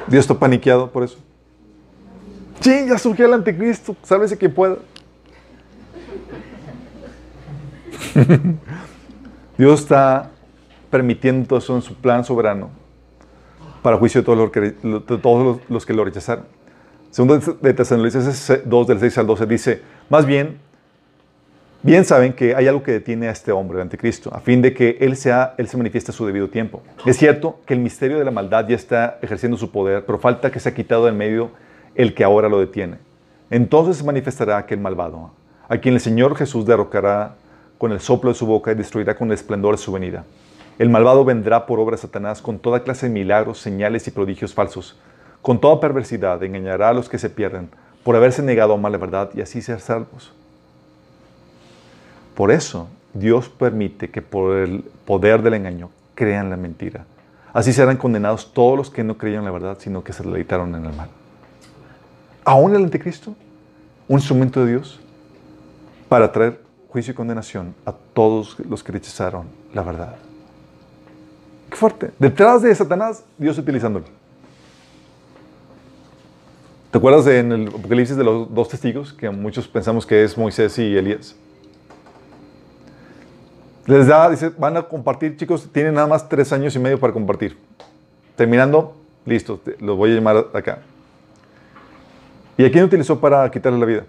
Dios está paniqueado por eso. Sí, ya surgió el anticristo. Sálvese quien pueda. Dios está permitiendo todo eso en su plan soberano para juicio de todos los que, los que lo rechazaron. Segundo de Tesalonicenses 2, del 6 al 12, dice, más bien, bien saben que hay algo que detiene a este hombre, el anticristo, a fin de que él, sea, él se manifieste a su debido tiempo. Es cierto que el misterio de la maldad ya está ejerciendo su poder, pero falta que se ha quitado en medio el que ahora lo detiene. Entonces se manifestará aquel malvado, a quien el Señor Jesús derrocará con el soplo de su boca y destruirá con el esplendor de su venida. El malvado vendrá por obra de Satanás con toda clase de milagros, señales y prodigios falsos. Con toda perversidad engañará a los que se pierden por haberse negado a amar la verdad y así ser salvos. Por eso Dios permite que por el poder del engaño crean la mentira. Así serán condenados todos los que no creyeron la verdad, sino que se deleitaron en el mal. Aún el anticristo, un instrumento de Dios para traer juicio y condenación a todos los que rechazaron la verdad. Qué fuerte. Detrás de Satanás, Dios utilizándolo. ¿Te acuerdas en el Apocalipsis de los dos testigos? Que muchos pensamos que es Moisés y Elías. Les da, dice, van a compartir, chicos, tienen nada más tres años y medio para compartir. Terminando, listo, los voy a llamar acá. ¿Y a quién utilizó para quitarle la vida?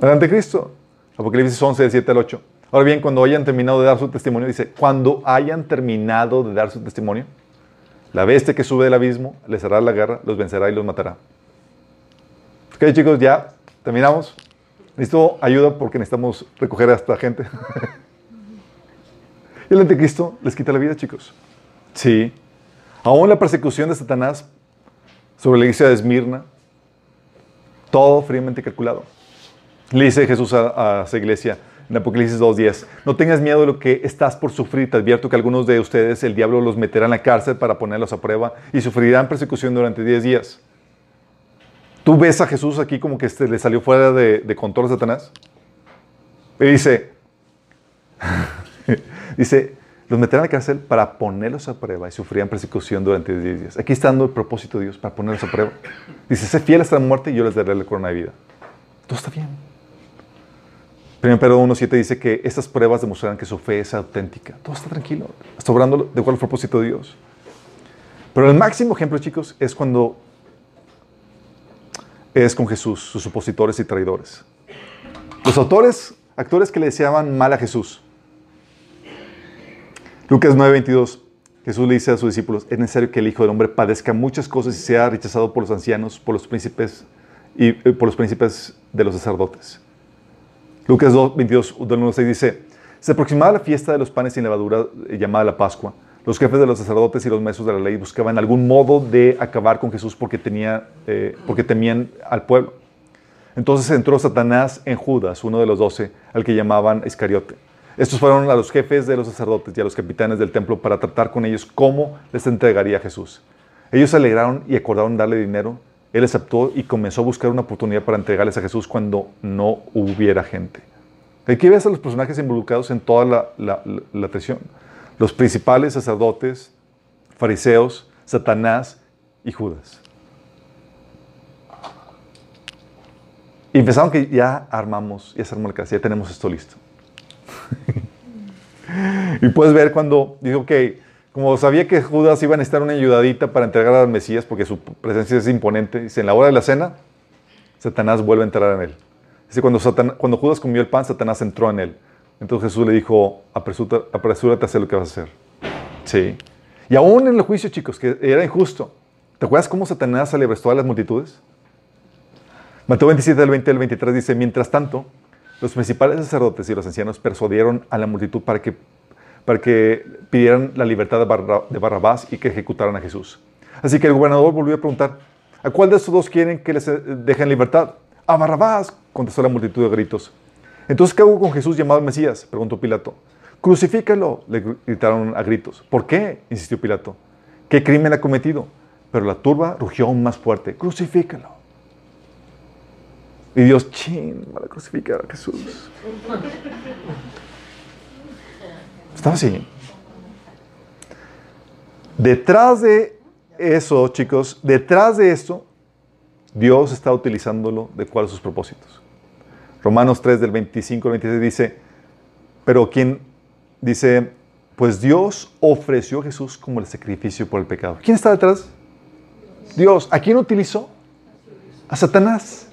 Al anticristo. Apocalipsis 11, 7 al 8. Ahora bien, cuando hayan terminado de dar su testimonio, dice, cuando hayan terminado de dar su testimonio, la bestia que sube del abismo les hará la guerra, los vencerá y los matará. Ok, chicos, ya terminamos. Necesito ayuda porque necesitamos recoger a esta gente. y el anticristo les quita la vida, chicos. Sí. Aún la persecución de Satanás sobre la iglesia de Esmirna, todo fríamente calculado. Le dice Jesús a, a esa iglesia, en Apocalipsis 2.10. No tengas miedo de lo que estás por sufrir. Te advierto que algunos de ustedes el diablo los meterá en la cárcel para ponerlos a prueba y sufrirán persecución durante 10 días. ¿Tú ves a Jesús aquí como que este, le salió fuera de, control a Satanás? Y dice, dice, los meterán en la cárcel para ponerlos a prueba y sufrirán persecución durante 10 días. Aquí está dando el propósito de Dios para ponerlos a prueba. Dice, sé fiel hasta la muerte y yo les daré la corona de vida. Todo está bien. 1 Pedro 1.7 dice que estas pruebas demostrarán que su fe es auténtica. Todo está tranquilo. Está obrando de cuál propósito de Dios. Pero el máximo ejemplo, chicos, es cuando es con Jesús, sus opositores y traidores. Los autores, actores que le deseaban mal a Jesús. Lucas 9:22, Jesús le dice a sus discípulos, es necesario que el Hijo del Hombre padezca muchas cosas y sea rechazado por los ancianos, por los príncipes y eh, por los príncipes de los sacerdotes. Lucas 2, 22, 6 dice, se aproximaba la fiesta de los panes sin levadura eh, llamada la Pascua. Los jefes de los sacerdotes y los maestros de la ley buscaban algún modo de acabar con Jesús porque, tenía, eh, porque temían al pueblo. Entonces entró Satanás en Judas, uno de los doce, al que llamaban Iscariote. Estos fueron a los jefes de los sacerdotes y a los capitanes del templo para tratar con ellos cómo les entregaría Jesús. Ellos se alegraron y acordaron darle dinero. Él aceptó y comenzó a buscar una oportunidad para entregarles a Jesús cuando no hubiera gente. Aquí ves a los personajes involucrados en toda la, la, traición. Los principales sacerdotes, fariseos, Satanás y Judas. Y pensaron que ya armamos, ya se armó el caso, ya tenemos esto listo. y puedes ver cuando dijo que, como sabía que Judas iba a necesitar una ayudadita para entregar al Mesías, porque su presencia es imponente, dice, en la hora de la cena, Satanás vuelve a entrar en él. Dice, cuando, cuando Judas comió el pan, Satanás entró en él. Entonces Jesús le dijo, apresúrate, a hacer lo que vas a hacer. Sí. Y aún en el juicio, chicos, que era injusto. ¿Te acuerdas cómo Satanás le a las multitudes? Mateo 27, del 20 al 23 dice, mientras tanto, los principales sacerdotes y los ancianos persuadieron a la multitud para que, para que pidieran la libertad de, Barrabás y que ejecutaran a Jesús. Así que el gobernador volvió a preguntar, ¿a cuál de estos dos quieren que les eh, dejen libertad? A Barrabás, contestó la multitud de gritos. Entonces, ¿qué hago con Jesús llamado Mesías? Preguntó Pilato. Crucifícalo, le gritaron a gritos. ¿Por qué? insistió Pilato. ¿Qué crimen ha cometido? Pero la turba rugió aún más fuerte. Crucifícalo. Y Dios, chin, van a crucificar a Jesús. Estaba así. Detrás de eso, chicos, detrás de esto, Dios está utilizándolo de cuáles sus propósitos. Romanos 3 del 25 al 26 dice, pero quien dice, pues Dios ofreció a Jesús como el sacrificio por el pecado. ¿Quién está detrás? Dios. ¿A quién utilizó? A Satanás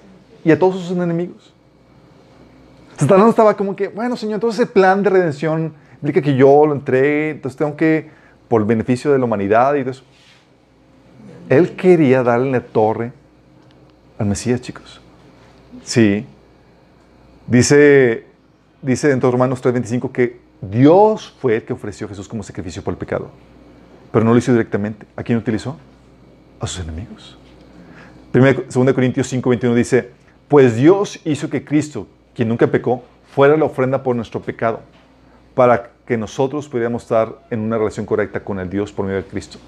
y a todos sus enemigos. Satanás estaba como que, bueno, Señor, entonces ese plan de redención implica que yo lo entregue, entonces tengo que, por el beneficio de la humanidad y de eso. Él quería darle la torre al Mesías, chicos. Sí. Dice, dice dentro de Romanos 3:25 que Dios fue el que ofreció a Jesús como sacrificio por el pecado. Pero no lo hizo directamente. ¿A quién utilizó? A sus enemigos. 2 Corintios 5:21 dice, pues Dios hizo que Cristo, quien nunca pecó, fuera la ofrenda por nuestro pecado, para que nosotros pudiéramos estar en una relación correcta con el Dios por medio de Cristo.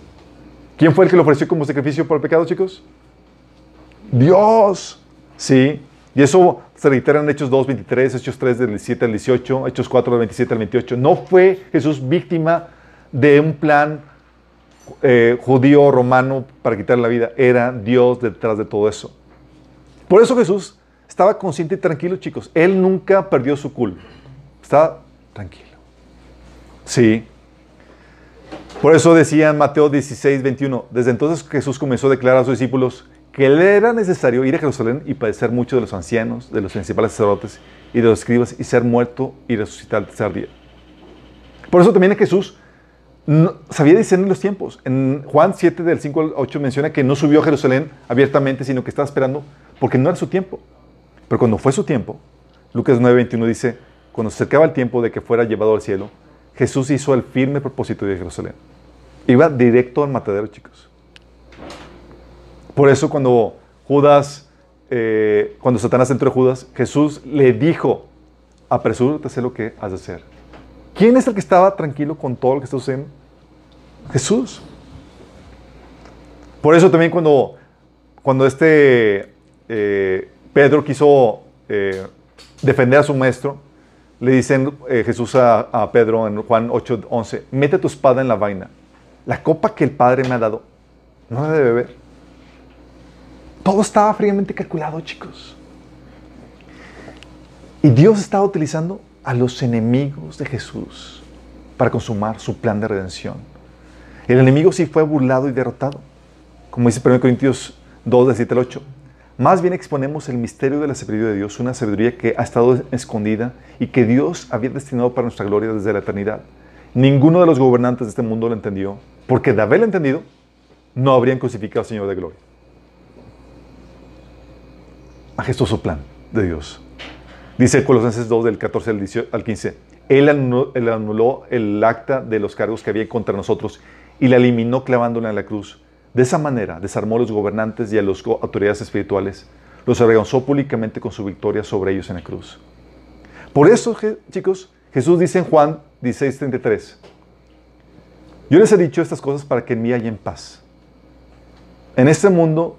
¿Quién fue el que lo ofreció como sacrificio por el pecado, chicos? Dios. Sí. Y eso se reitera en Hechos 2, 23, Hechos 3, del 17 al 18, Hechos 4, del 27 al 28. No fue Jesús víctima de un plan eh, judío romano para quitarle la vida. Era Dios detrás de todo eso. Por eso Jesús estaba consciente y tranquilo, chicos. Él nunca perdió su culpa. Estaba tranquilo. Sí. Por eso decía en Mateo 16, 21, desde entonces Jesús comenzó a declarar a sus discípulos que le era necesario ir a Jerusalén y padecer mucho de los ancianos, de los principales sacerdotes y de los escribas y ser muerto y resucitar al tercer día. Por eso también Jesús sabía discernir los tiempos. En Juan 7, del 5 al 8 menciona que no subió a Jerusalén abiertamente, sino que estaba esperando porque no era su tiempo. Pero cuando fue su tiempo, Lucas 9:21 dice, cuando se acercaba el tiempo de que fuera llevado al cielo, Jesús hizo el firme propósito de Jerusalén. Iba directo al matadero, chicos. Por eso cuando Judas, eh, cuando Satanás entró en Judas, Jesús le dijo, apresúrate a hacer lo que has de hacer. ¿Quién es el que estaba tranquilo con todo lo que está sucediendo? Jesús. Por eso también cuando, cuando este eh, Pedro quiso eh, defender a su maestro, le dicen Jesús a, Pedro en Juan 8:11, mete tu espada en la vaina. La copa que el Padre me ha dado, no la debe beber. Todo estaba fríamente calculado, chicos. Y Dios estaba utilizando a los enemigos de Jesús para consumar su plan de redención. El enemigo sí fue burlado y derrotado. Como dice 1 Corintios 2, 7 al 8. Más bien exponemos el misterio de la sabiduría de Dios, una sabiduría que ha estado escondida y que Dios había destinado para nuestra gloria desde la eternidad. Ninguno de los gobernantes de este mundo lo entendió, porque de haberlo entendido, no habrían crucificado al Señor de gloria. Majestuoso plan de Dios. Dice Colosenses 2 del 14 al 15. Él anuló, el acta de los cargos que había contra nosotros y la eliminó clavándola en la cruz. De esa manera desarmó a los gobernantes y a las autoridades espirituales. Los avergonzó públicamente con su victoria sobre ellos en la cruz. Por eso, chicos, Jesús dice en Juan 16:33, yo les he dicho estas cosas para que en mí en paz. En este mundo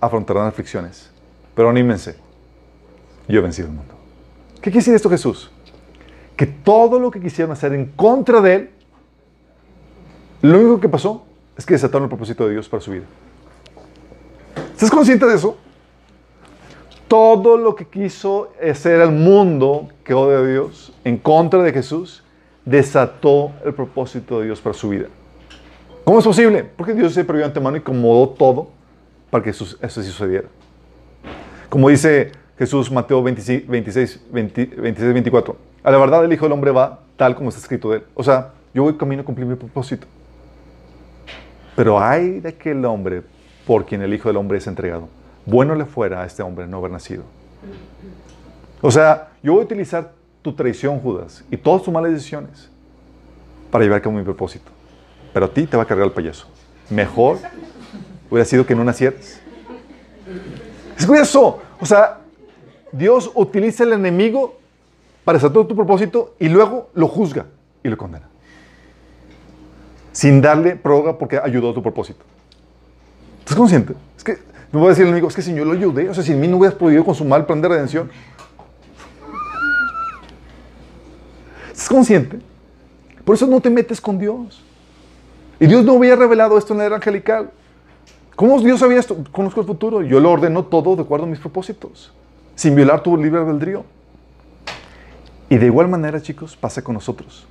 afrontarán aflicciones, pero anímense, yo he vencido el mundo. ¿Qué quiere decir esto Jesús? Que todo lo que quisieron hacer en contra de Él, lo único que pasó es que desataron el propósito de Dios para su vida. ¿Estás consciente de eso? Todo lo que quiso hacer el mundo que odia a Dios en contra de Jesús, desató el propósito de Dios para su vida. ¿Cómo es posible? Porque Dios se previó antemano y acomodó todo para que eso, sucediera. Como dice Jesús, Mateo 26, 26, 24. A la verdad, el Hijo del Hombre va tal como está escrito de él. O sea, yo voy camino a cumplir mi propósito. Pero hay de aquel hombre por quien el Hijo del Hombre es entregado. Bueno le fuera a este hombre no haber nacido. O sea, yo voy a utilizar tu traición, Judas, y todas tus malas decisiones para llevar a cabo mi propósito. Pero a ti te va a cargar el payaso. Mejor hubiera sido que no nacieras. Es curioso. O sea, Dios utiliza el enemigo para todo tu propósito y luego lo juzga y lo condena sin darle prórroga porque ayudó a tu propósito. ¿Estás consciente? Es que no voy a decir al enemigo, es que si yo lo ayudé, o sea, si en mí no hubieras podido consumar el plan de redención. ¿Estás consciente? Por eso no te metes con Dios. Y Dios no había revelado esto en la era angelical. ¿Cómo Dios sabía esto? Conozco el futuro. Yo lo ordeno todo de acuerdo a mis propósitos, sin violar tu libre albedrío. Y de igual manera, chicos, pasa con nosotros.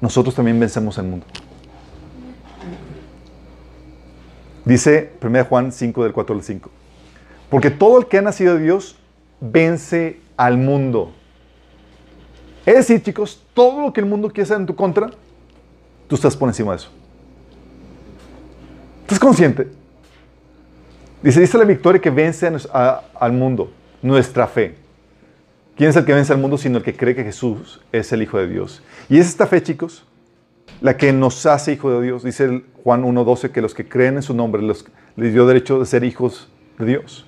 Nosotros también vencemos el mundo. Dice 1 Juan 5 del 4 al 5. Porque todo el que ha nacido de Dios vence al mundo. Es decir, chicos, todo lo que el mundo quiere hacer en tu contra, tú estás por encima de eso. ¿Estás consciente? Dice, dice la victoria que vence al mundo, nuestra fe. ¿Quién es el que vence al mundo sino el que cree que Jesús es el Hijo de Dios? Y es esta fe, chicos, la que nos hace hijo de Dios. Dice Juan 1.12 que los que creen en su nombre les dio derecho de ser hijos de Dios.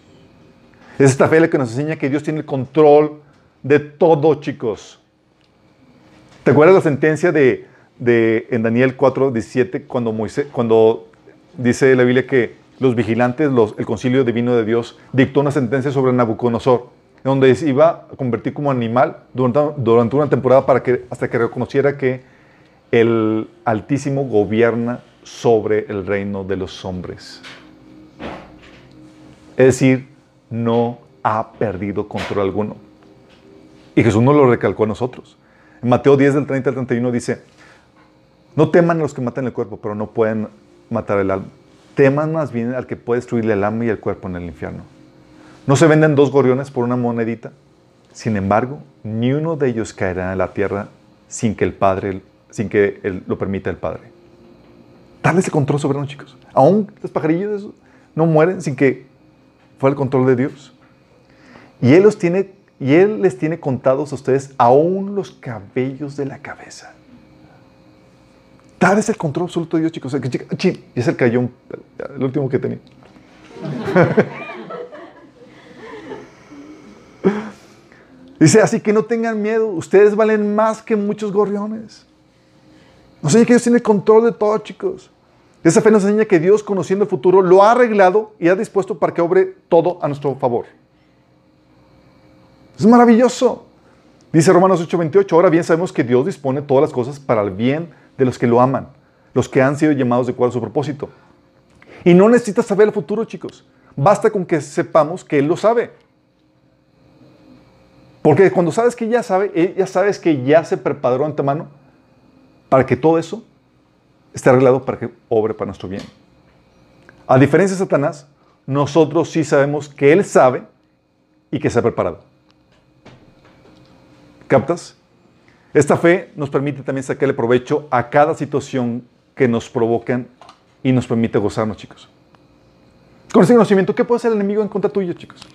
Es esta fe la que nos enseña que Dios tiene el control de todo, chicos. ¿Te acuerdas la sentencia de, en Daniel 4.17 cuando, cuando dice la Biblia que los vigilantes, el concilio divino de Dios, dictó una sentencia sobre Nabucodonosor, donde se iba a convertir como animal durante, una temporada para que, hasta que reconociera que el Altísimo gobierna sobre el reino de los hombres. Es decir, no ha perdido control alguno. Y Jesús no lo recalcó a nosotros. En Mateo 10 del 30 al 31 dice, no teman a los que matan el cuerpo, pero no pueden matar el alma. Teman más bien al que puede destruirle el alma y el cuerpo en el infierno. No se venden dos gorriones por una monedita. Sin embargo, ni uno de ellos caerá en la tierra sin que el Padre sin que él, lo permita el Padre. Darles el control soberano, chicos. Aún los pajarillos no mueren sin que fue el control de Dios. Y Él, los tiene, y él les tiene contados a ustedes aún los cabellos de la cabeza. Darles el control absoluto de Dios, chicos. Ya se cayó el último que tenía. Dice, así que no tengan miedo, ustedes valen más que muchos gorriones. Nos enseña que Dios tiene control de todo, chicos. Esa fe nos enseña que Dios, conociendo el futuro, lo ha arreglado y ha dispuesto para que obre todo a nuestro favor. Es maravilloso. Dice Romanos 8:28, ahora bien sabemos que Dios dispone todas las cosas para el bien de los que lo aman, los que han sido llamados de acuerdo a su propósito. Y no necesitas saber el futuro, chicos. Basta con que sepamos que Él lo sabe. Porque cuando sabes que ya sabe, ya sabes que ya se preparó antemano para que todo eso esté arreglado para que obre para nuestro bien. A diferencia de Satanás, nosotros sí sabemos que Él sabe y que se ha preparado. ¿Captas? Esta fe nos permite también sacarle provecho a cada situación que nos provocan y nos permite gozarnos, chicos. Con ese conocimiento, ¿qué puede hacer el enemigo en contra tuyo, chicos?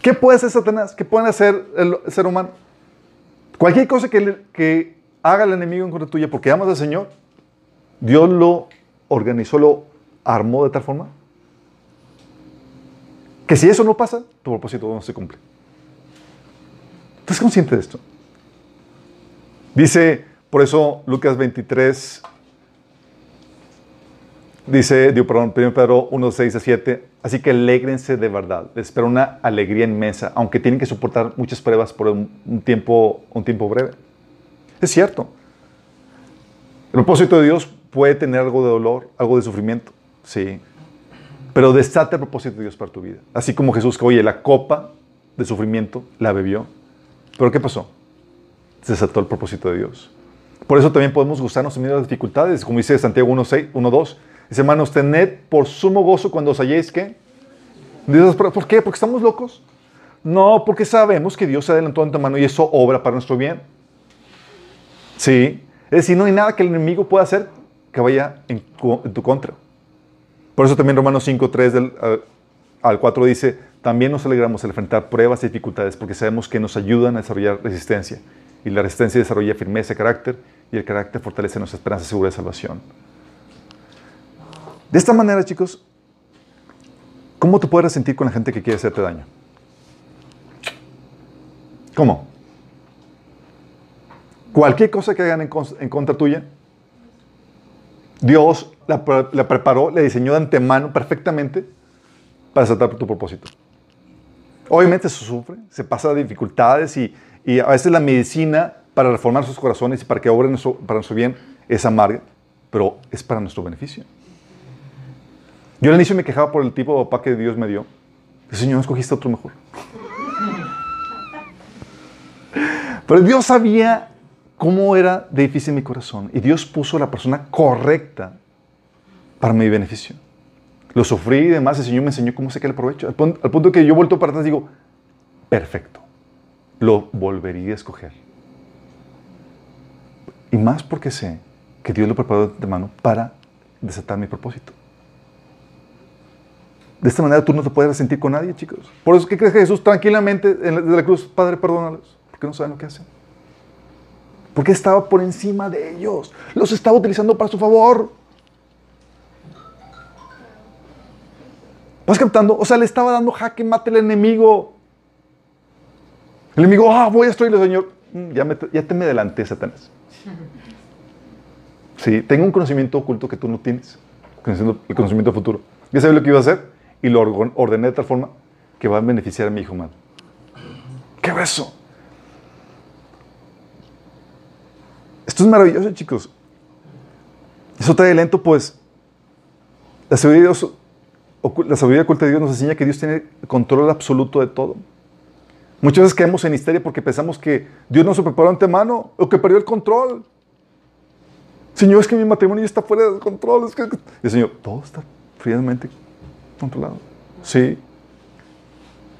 ¿Qué puede hacer Satanás? ¿Qué puede hacer el ser humano? Cualquier cosa que, que haga el enemigo en contra tuya porque amas al Señor, Dios lo organizó, lo armó de tal forma que si eso no pasa, tu propósito no se cumple. ¿Estás consciente de esto? Dice, por eso Lucas 23, dice, digo, perdón, 1 Pedro 1, 6 a 7, así que alégrense de verdad, les espera una alegría inmensa, aunque tienen que soportar muchas pruebas por un, tiempo, un tiempo breve. Es cierto. El propósito de Dios puede tener algo de dolor, algo de sufrimiento, sí, pero desata el propósito de Dios para tu vida. Así como Jesús, que oye, la copa de sufrimiento la bebió, pero ¿qué pasó? Desató el propósito de Dios. Por eso también podemos gustarnos en medio de las dificultades, como dice Santiago 1.6, 1.2. Dice, hermanos, tened por sumo gozo cuando os halléis, ¿qué? ¿Por qué? ¿Porque estamos locos? No, porque sabemos que Dios se adelantó de antemano y eso obra para nuestro bien. Sí. Es decir, no hay nada que el enemigo pueda hacer que vaya en, tu contra. Por eso también Romanos 5, 3 al 4 dice, también nos alegramos al enfrentar pruebas y dificultades porque sabemos que nos ayudan a desarrollar resistencia. Y la resistencia desarrolla firmeza y carácter y el carácter fortalece nuestra esperanza segura de salvación. De esta manera, chicos, ¿cómo te puedes resentir con la gente que quiere hacerte daño? ¿Cómo? Cualquier cosa que hagan en, contra tuya, Dios la, preparó, la diseñó de antemano perfectamente para saltar tu propósito. Obviamente se sufre, se pasa dificultades y, a veces la medicina para reformar sus corazones y para que obren para nuestro bien es amarga, pero es para nuestro beneficio. Yo al inicio me quejaba por el tipo de papá que Dios me dio. Señor, escogiste otro mejor. Pero Dios sabía cómo era de difícil mi corazón. Y Dios puso la persona correcta para mi beneficio. Lo sufrí y demás, el Señor me enseñó cómo sacar el provecho. Al, punto, que yo vuelto para atrás digo, perfecto, lo volvería a escoger. Y más porque sé que Dios lo preparó de mano para desatar mi propósito. De esta manera tú no te puedes resentir con nadie, chicos. Por eso, ¿qué crees que Jesús tranquilamente desde la cruz, Padre, perdónalos? Porque no saben lo que hacen. Porque estaba por encima de ellos. Los estaba utilizando para su favor. ¿Vas captando? O sea, le estaba dando jaque mate al enemigo. El enemigo, ah, voy a destruirle, Señor. Mm, ya, me, ya te me adelanté, Satanás. Sí, tengo un conocimiento oculto que tú no tienes. El conocimiento futuro. Ya sabes lo que iba a hacer y lo ordené de tal forma que va a beneficiar a mi hijo humano. ¿Qué eso? Esto es maravilloso, chicos. Eso trae lento, pues. La sabiduría, la sabiduría oculta de Dios nos enseña que Dios tiene control absoluto de todo. Muchas veces caemos en histeria porque pensamos que Dios no se preparó antemano o que perdió el control. Señor, es que mi matrimonio está fuera de control. Es que... Y el Señor, todo está fríamente controlado. Sí.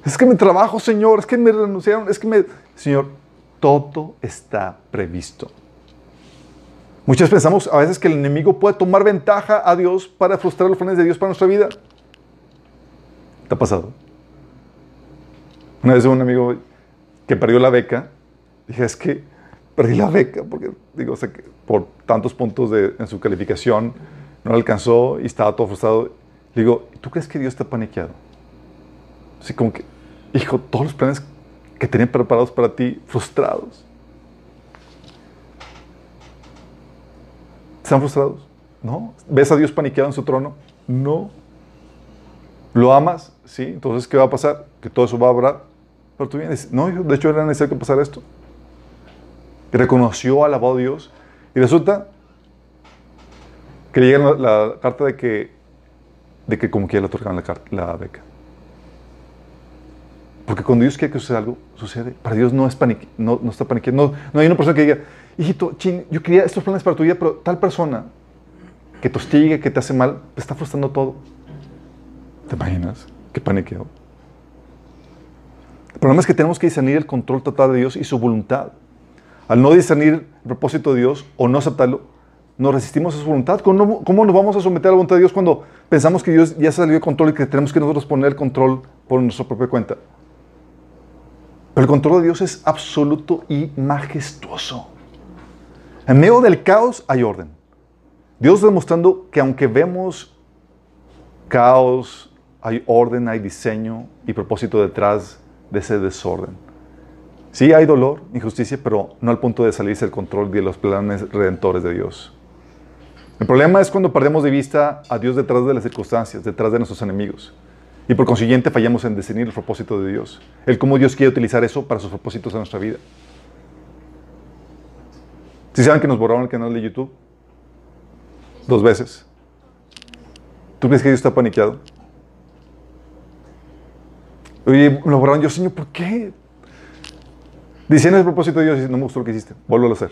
Es que mi trabajo, Señor, es que me renunciaron, es que me... Señor, todo está previsto. Muchas pensamos a veces que el enemigo puede tomar ventaja a Dios para frustrar los planes de Dios para nuestra vida. ¿Te ha pasado? Una vez un amigo que perdió la beca, dije, es que perdí la beca porque, digo, o que por tantos puntos de, en su calificación no la alcanzó y estaba todo frustrado. Le digo, ¿tú crees que Dios está paniqueado? Así como que, hijo, todos los planes que tenía preparados para ti, frustrados. ¿Están frustrados? No. ¿Ves a Dios paniqueado en su trono? No. ¿Lo amas? Sí. Entonces, ¿qué va a pasar? Que todo eso va a obrar Pero tú vienes. No, de hecho era necesario que pasara esto. Y reconoció, alabó a Dios. Y resulta que le llega la, carta de que, de que como quiera le otorgaron la, la beca. Porque cuando Dios quiere que suceda algo, sucede. Para Dios no, es no, no está paniqueando. No, hay una persona que diga, hijito, chin, yo quería estos planes para tu vida, pero tal persona que te hostigue, que te hace mal, te está frustrando todo. ¿Te imaginas? Qué paniqueo. El problema es que tenemos que discernir el control total de Dios y su voluntad. Al no discernir el propósito de Dios o no aceptarlo, nos resistimos a su voluntad. ¿Cómo, ¿Cómo, nos vamos a someter a la voluntad de Dios cuando pensamos que Dios ya salió de control y que tenemos que nosotros poner el control por nuestra propia cuenta? Pero el control de Dios es absoluto y majestuoso. En medio del caos hay orden. Dios demostrando que aunque vemos caos, hay orden, hay diseño y propósito detrás de ese desorden. Sí hay dolor, injusticia, pero no al punto de salirse del control de los planes redentores de Dios. El problema es cuando perdemos de vista a Dios detrás de las circunstancias, detrás de nuestros enemigos. Y por consiguiente fallamos en discernir el propósito de Dios. El cómo Dios quiere utilizar eso para sus propósitos en nuestra vida. Si saben que nos borraron el canal de YouTube? Dos veces. ¿Tú crees que Dios está paniqueado? Me lo borraron. Yo, Señor, ¿por qué? Diciendo el propósito de Dios y no me gustó lo que hiciste. Vuelvo a hacer.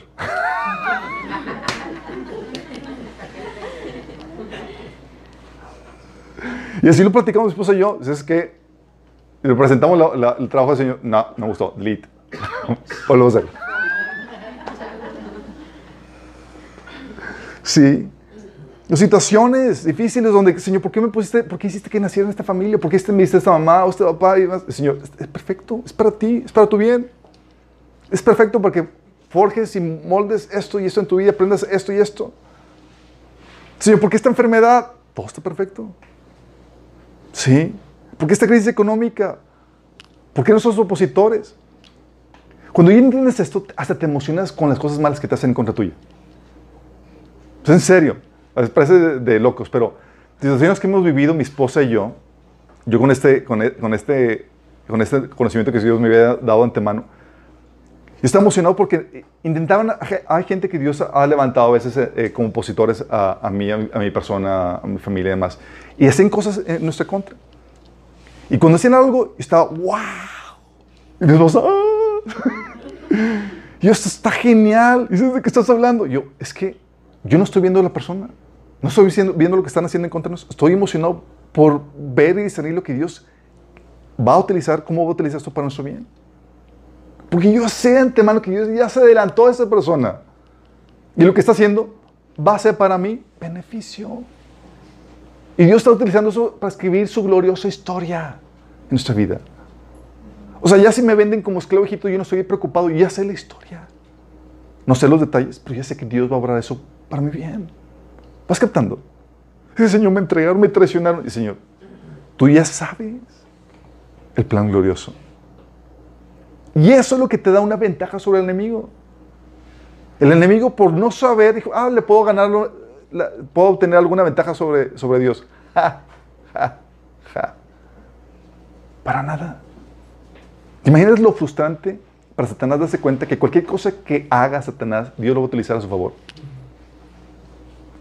y así lo platicamos mi esposa y yo. Es que le presentamos el trabajo del Señor. No, no me gustó. Delete. Vuelvo a hacer. Sí. Situaciones difíciles donde, Señor, ¿por qué me pusiste, por qué hiciste que naciera en esta familia? ¿Por qué me diste esta mamá o este papá? Y demás? Señor, es perfecto, es para ti, es para tu bien. Es perfecto porque forjes y moldes esto y esto en tu vida, aprendas esto y esto. Señor, ¿por qué esta enfermedad? Todo está perfecto. Sí. ¿Por qué esta crisis económica? ¿Por qué nuestros opositores? Cuando ya entiendes esto, hasta te emocionas con las cosas malas que te hacen en contra tuya. Es en serio. Parece de, locos, pero situaciones que hemos vivido mi esposa y yo, yo con este, con, e, con este, con este conocimiento que Dios me había dado antemano, yo estaba emocionado porque intentaban, hay gente que Dios ha levantado a veces eh, eh, como opositores a, mí, a mi, persona, a mi familia y demás, y hacen cosas en nuestra contra. Y cuando hacían algo, estaba, wow. Y mi esposa, ¡ah! y esto está genial. Y ¿de qué estás hablando? yo, es que yo no estoy viendo a la persona. No estoy viendo lo que están haciendo en contra de nosotros. Estoy emocionado por ver y discernir lo que Dios va a utilizar, cómo va a utilizar esto para nuestro bien. Porque yo sé de antemano que Dios ya se adelantó a esa persona. Y lo que está haciendo va a ser para mí beneficio. Y Dios está utilizando eso para escribir su gloriosa historia en nuestra vida. O sea, ya si me venden como esclavo Egipto, yo no estoy preocupado, ya sé la historia. No sé los detalles, pero ya sé que Dios va a obrar eso para mi bien. ¿Vas captando? Dice, Señor, me entregaron, me traicionaron. Y Señor, tú ya sabes el plan glorioso. Y eso es lo que te da una ventaja sobre el enemigo. El enemigo, por no saber, dijo, ah, le puedo ganar, puedo obtener alguna ventaja sobre, sobre Dios. Ja, ja, ja. Para nada. ¿Te imaginas lo frustrante para Satanás darse cuenta que cualquier cosa que haga Satanás, Dios lo va a utilizar a su favor?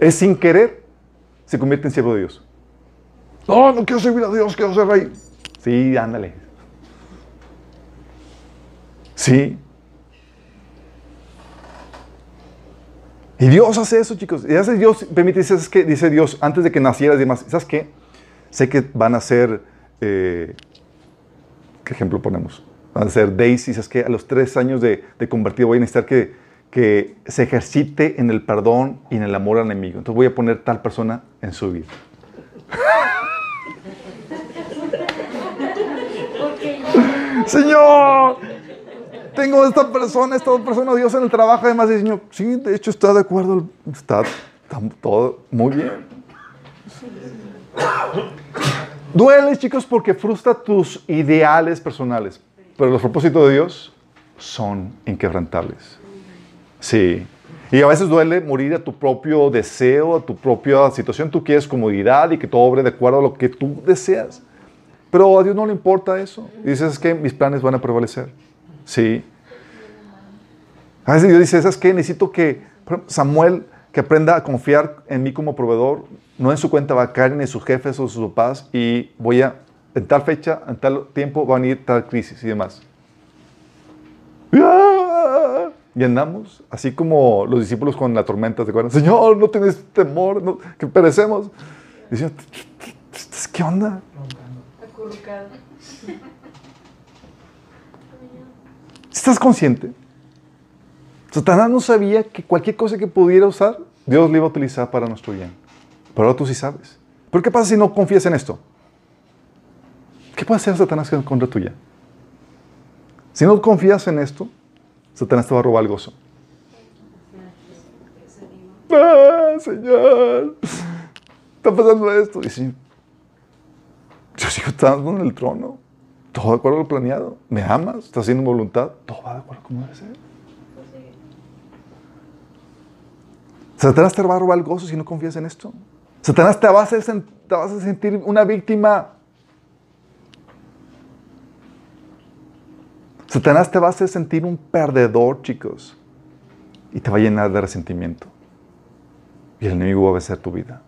Es sin querer, se convierte en siervo de Dios. No, no quiero servir a Dios, quiero ser rey. Sí, ándale. Sí. Y Dios hace eso, chicos. Y hace Dios, permite, ¿sabes qué? Dice Dios, antes de que nacieras y demás, ¿sabes qué? Sé que van a ser, eh, ¿qué ejemplo ponemos? Van a ser Daisy, ¿sabes qué? A los tres años de, de convertido voy a necesitar que, que se ejercite en el perdón y en el amor al enemigo. Entonces voy a poner tal persona en su vida. Señor, tengo esta persona, esta persona, Dios en el trabajo, además, y Señor, sí, de hecho está de acuerdo, está, está todo muy bien. Duele, chicos, porque frustra tus ideales personales, pero los propósitos de Dios son inquebrantables. Sí. Y a veces duele morir a tu propio deseo, a tu propia situación. Tú quieres comodidad y que todo obre de acuerdo a lo que tú deseas. Pero a Dios no le importa eso. Y dices que mis planes van a prevalecer. Sí. A veces Dios dice, ¿sabes qué? Necesito que Samuel que aprenda a confiar en mí como proveedor, no en su cuenta bancaria, ni en sus jefes o sus papás, y voy a, en tal fecha, en tal tiempo, va a venir tal crisis y demás. Y andamos, así como los discípulos con la tormenta, ¿te acuerdas? Señor, no tienes temor, que perecemos. Y ¿qué onda? ¿Estás consciente? Satanás no sabía que cualquier cosa que pudiera usar, Dios le iba a utilizar para nuestro bien. Pero ahora tú sí sabes. ¿Pero qué pasa si no confías en esto? ¿Qué puede hacer Satanás contra tuya? Si no confías en esto, Satanás te va a robar el gozo. ¡Ah, Señor! Está pasando esto. Y si yo sigo estando en el trono, todo de acuerdo a lo planeado. ¿Me amas? ¿Estás haciendo voluntad? Todo va de acuerdo como debe ser. Satanás te va a robar el gozo si no confías en esto. Satanás te va a hacer, te vas a sentir una víctima. Satanás te va a hacer sentir un perdedor, chicos. Y te va a llenar de resentimiento. Y el enemigo va a vencer tu vida.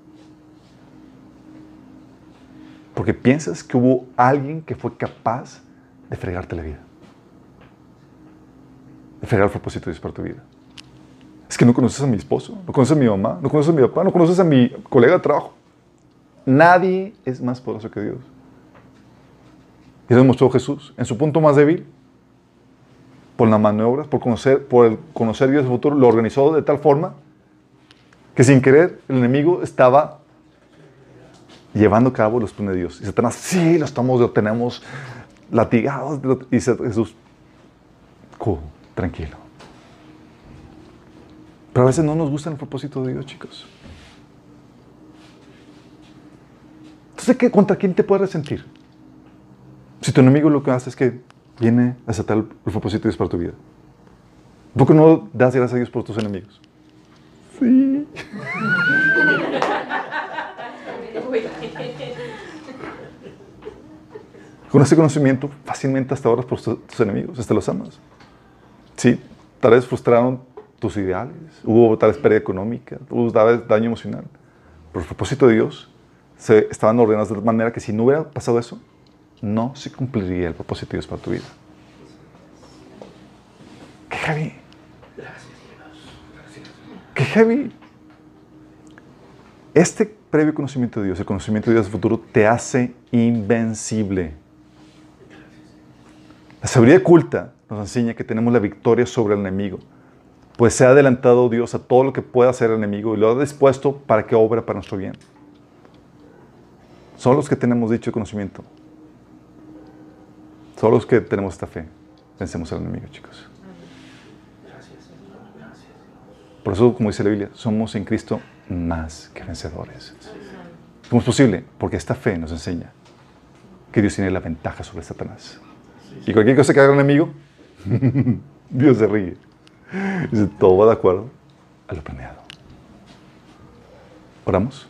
Porque piensas que hubo alguien que fue capaz de fregarte la vida. De fregar el propósito de Dios para tu vida. Es que no conoces a mi esposo, no conoces a mi mamá, no conoces a mi papá, no conoces a mi colega de trabajo. Nadie es más poderoso que Dios. Y eso demostró Jesús en su punto más débil. Por las maniobras, por conocer, por el conocer Dios futuro, lo organizó de tal forma que sin querer el enemigo estaba llevando a cabo los planes de Dios. Y Satanás, sí, lo estamos, tenemos latigados. Y Jesús, tranquilo. Pero a veces no nos gusta el propósito de Dios, chicos. Entonces, ¿qué, ¿contra quién te puedes resentir? Si tu enemigo lo que hace es que viene a aceptar el, propósito de Dios para tu vida. ¿Por qué no das gracias a Dios por tus enemigos? Sí. Con ese conocimiento, fácilmente hasta ahora por tus enemigos, hasta los amas. Sí, tal vez frustraron tus ideales, hubo tal vez pérdida económica, hubo tal vez daño emocional. Por el propósito de Dios, se estaban ordenados de tal manera que si no hubiera pasado eso, no se cumpliría el propósito de Dios para tu vida. ¡Qué heavy! ¡Qué heavy! Este previo conocimiento de Dios, el conocimiento de Dios futuro, te hace invencible. La sabiduría culta nos enseña que tenemos la victoria sobre el enemigo pues se ha adelantado Dios a todo lo que pueda hacer el enemigo y lo ha dispuesto para que obre para nuestro bien. Son los que tenemos dicho conocimiento. Son los que tenemos esta fe. Vencemos al enemigo, chicos. Por eso, como dice la Biblia, somos en Cristo más que vencedores. ¿Cómo es posible? Porque esta fe nos enseña que Dios tiene la ventaja sobre Satanás. Y cualquier cosa que haga el enemigo, Dios se ríe. Dice, todo va de acuerdo a lo planeado. Oramos.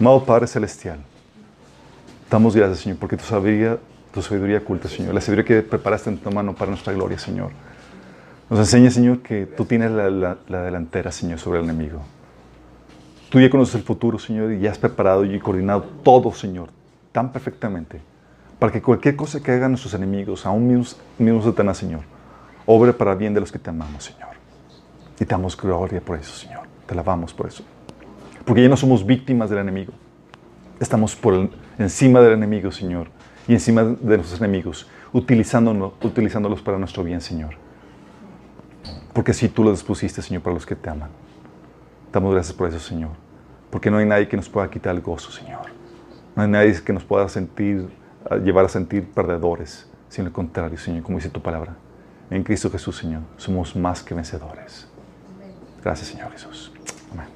Amado Padre Celestial, damos gracias, Señor, porque tu sabiduría, tu sabiduría oculta, Señor, la sabiduría que preparaste en tu mano para nuestra gloria, Señor. Nos enseña, Señor, que tú tienes la, la delantera, Señor, sobre el enemigo. Tú ya conoces el futuro, Señor, y ya has preparado y coordinado todo, Señor, tan perfectamente para que cualquier cosa que hagan nuestros enemigos, aún mismos, mismos Satanás, Señor, obre para bien de los que te amamos, Señor. Y te damos gloria por eso, Señor. Te alabamos por eso. Porque ya no somos víctimas del enemigo. Estamos por encima del enemigo, Señor. Y encima de nuestros enemigos, utilizándolos para nuestro bien, Señor. Porque así tú los dispusiste, Señor, para los que te aman. Damos gracias por eso, Señor. Porque no hay nadie que nos pueda quitar el gozo, Señor. No hay nadie que nos pueda sentir llevar a sentir perdedores, sino al contrario, Señor, como dice tu palabra. En Cristo Jesús, Señor, somos más que vencedores. Gracias, Señor Jesús. Amén.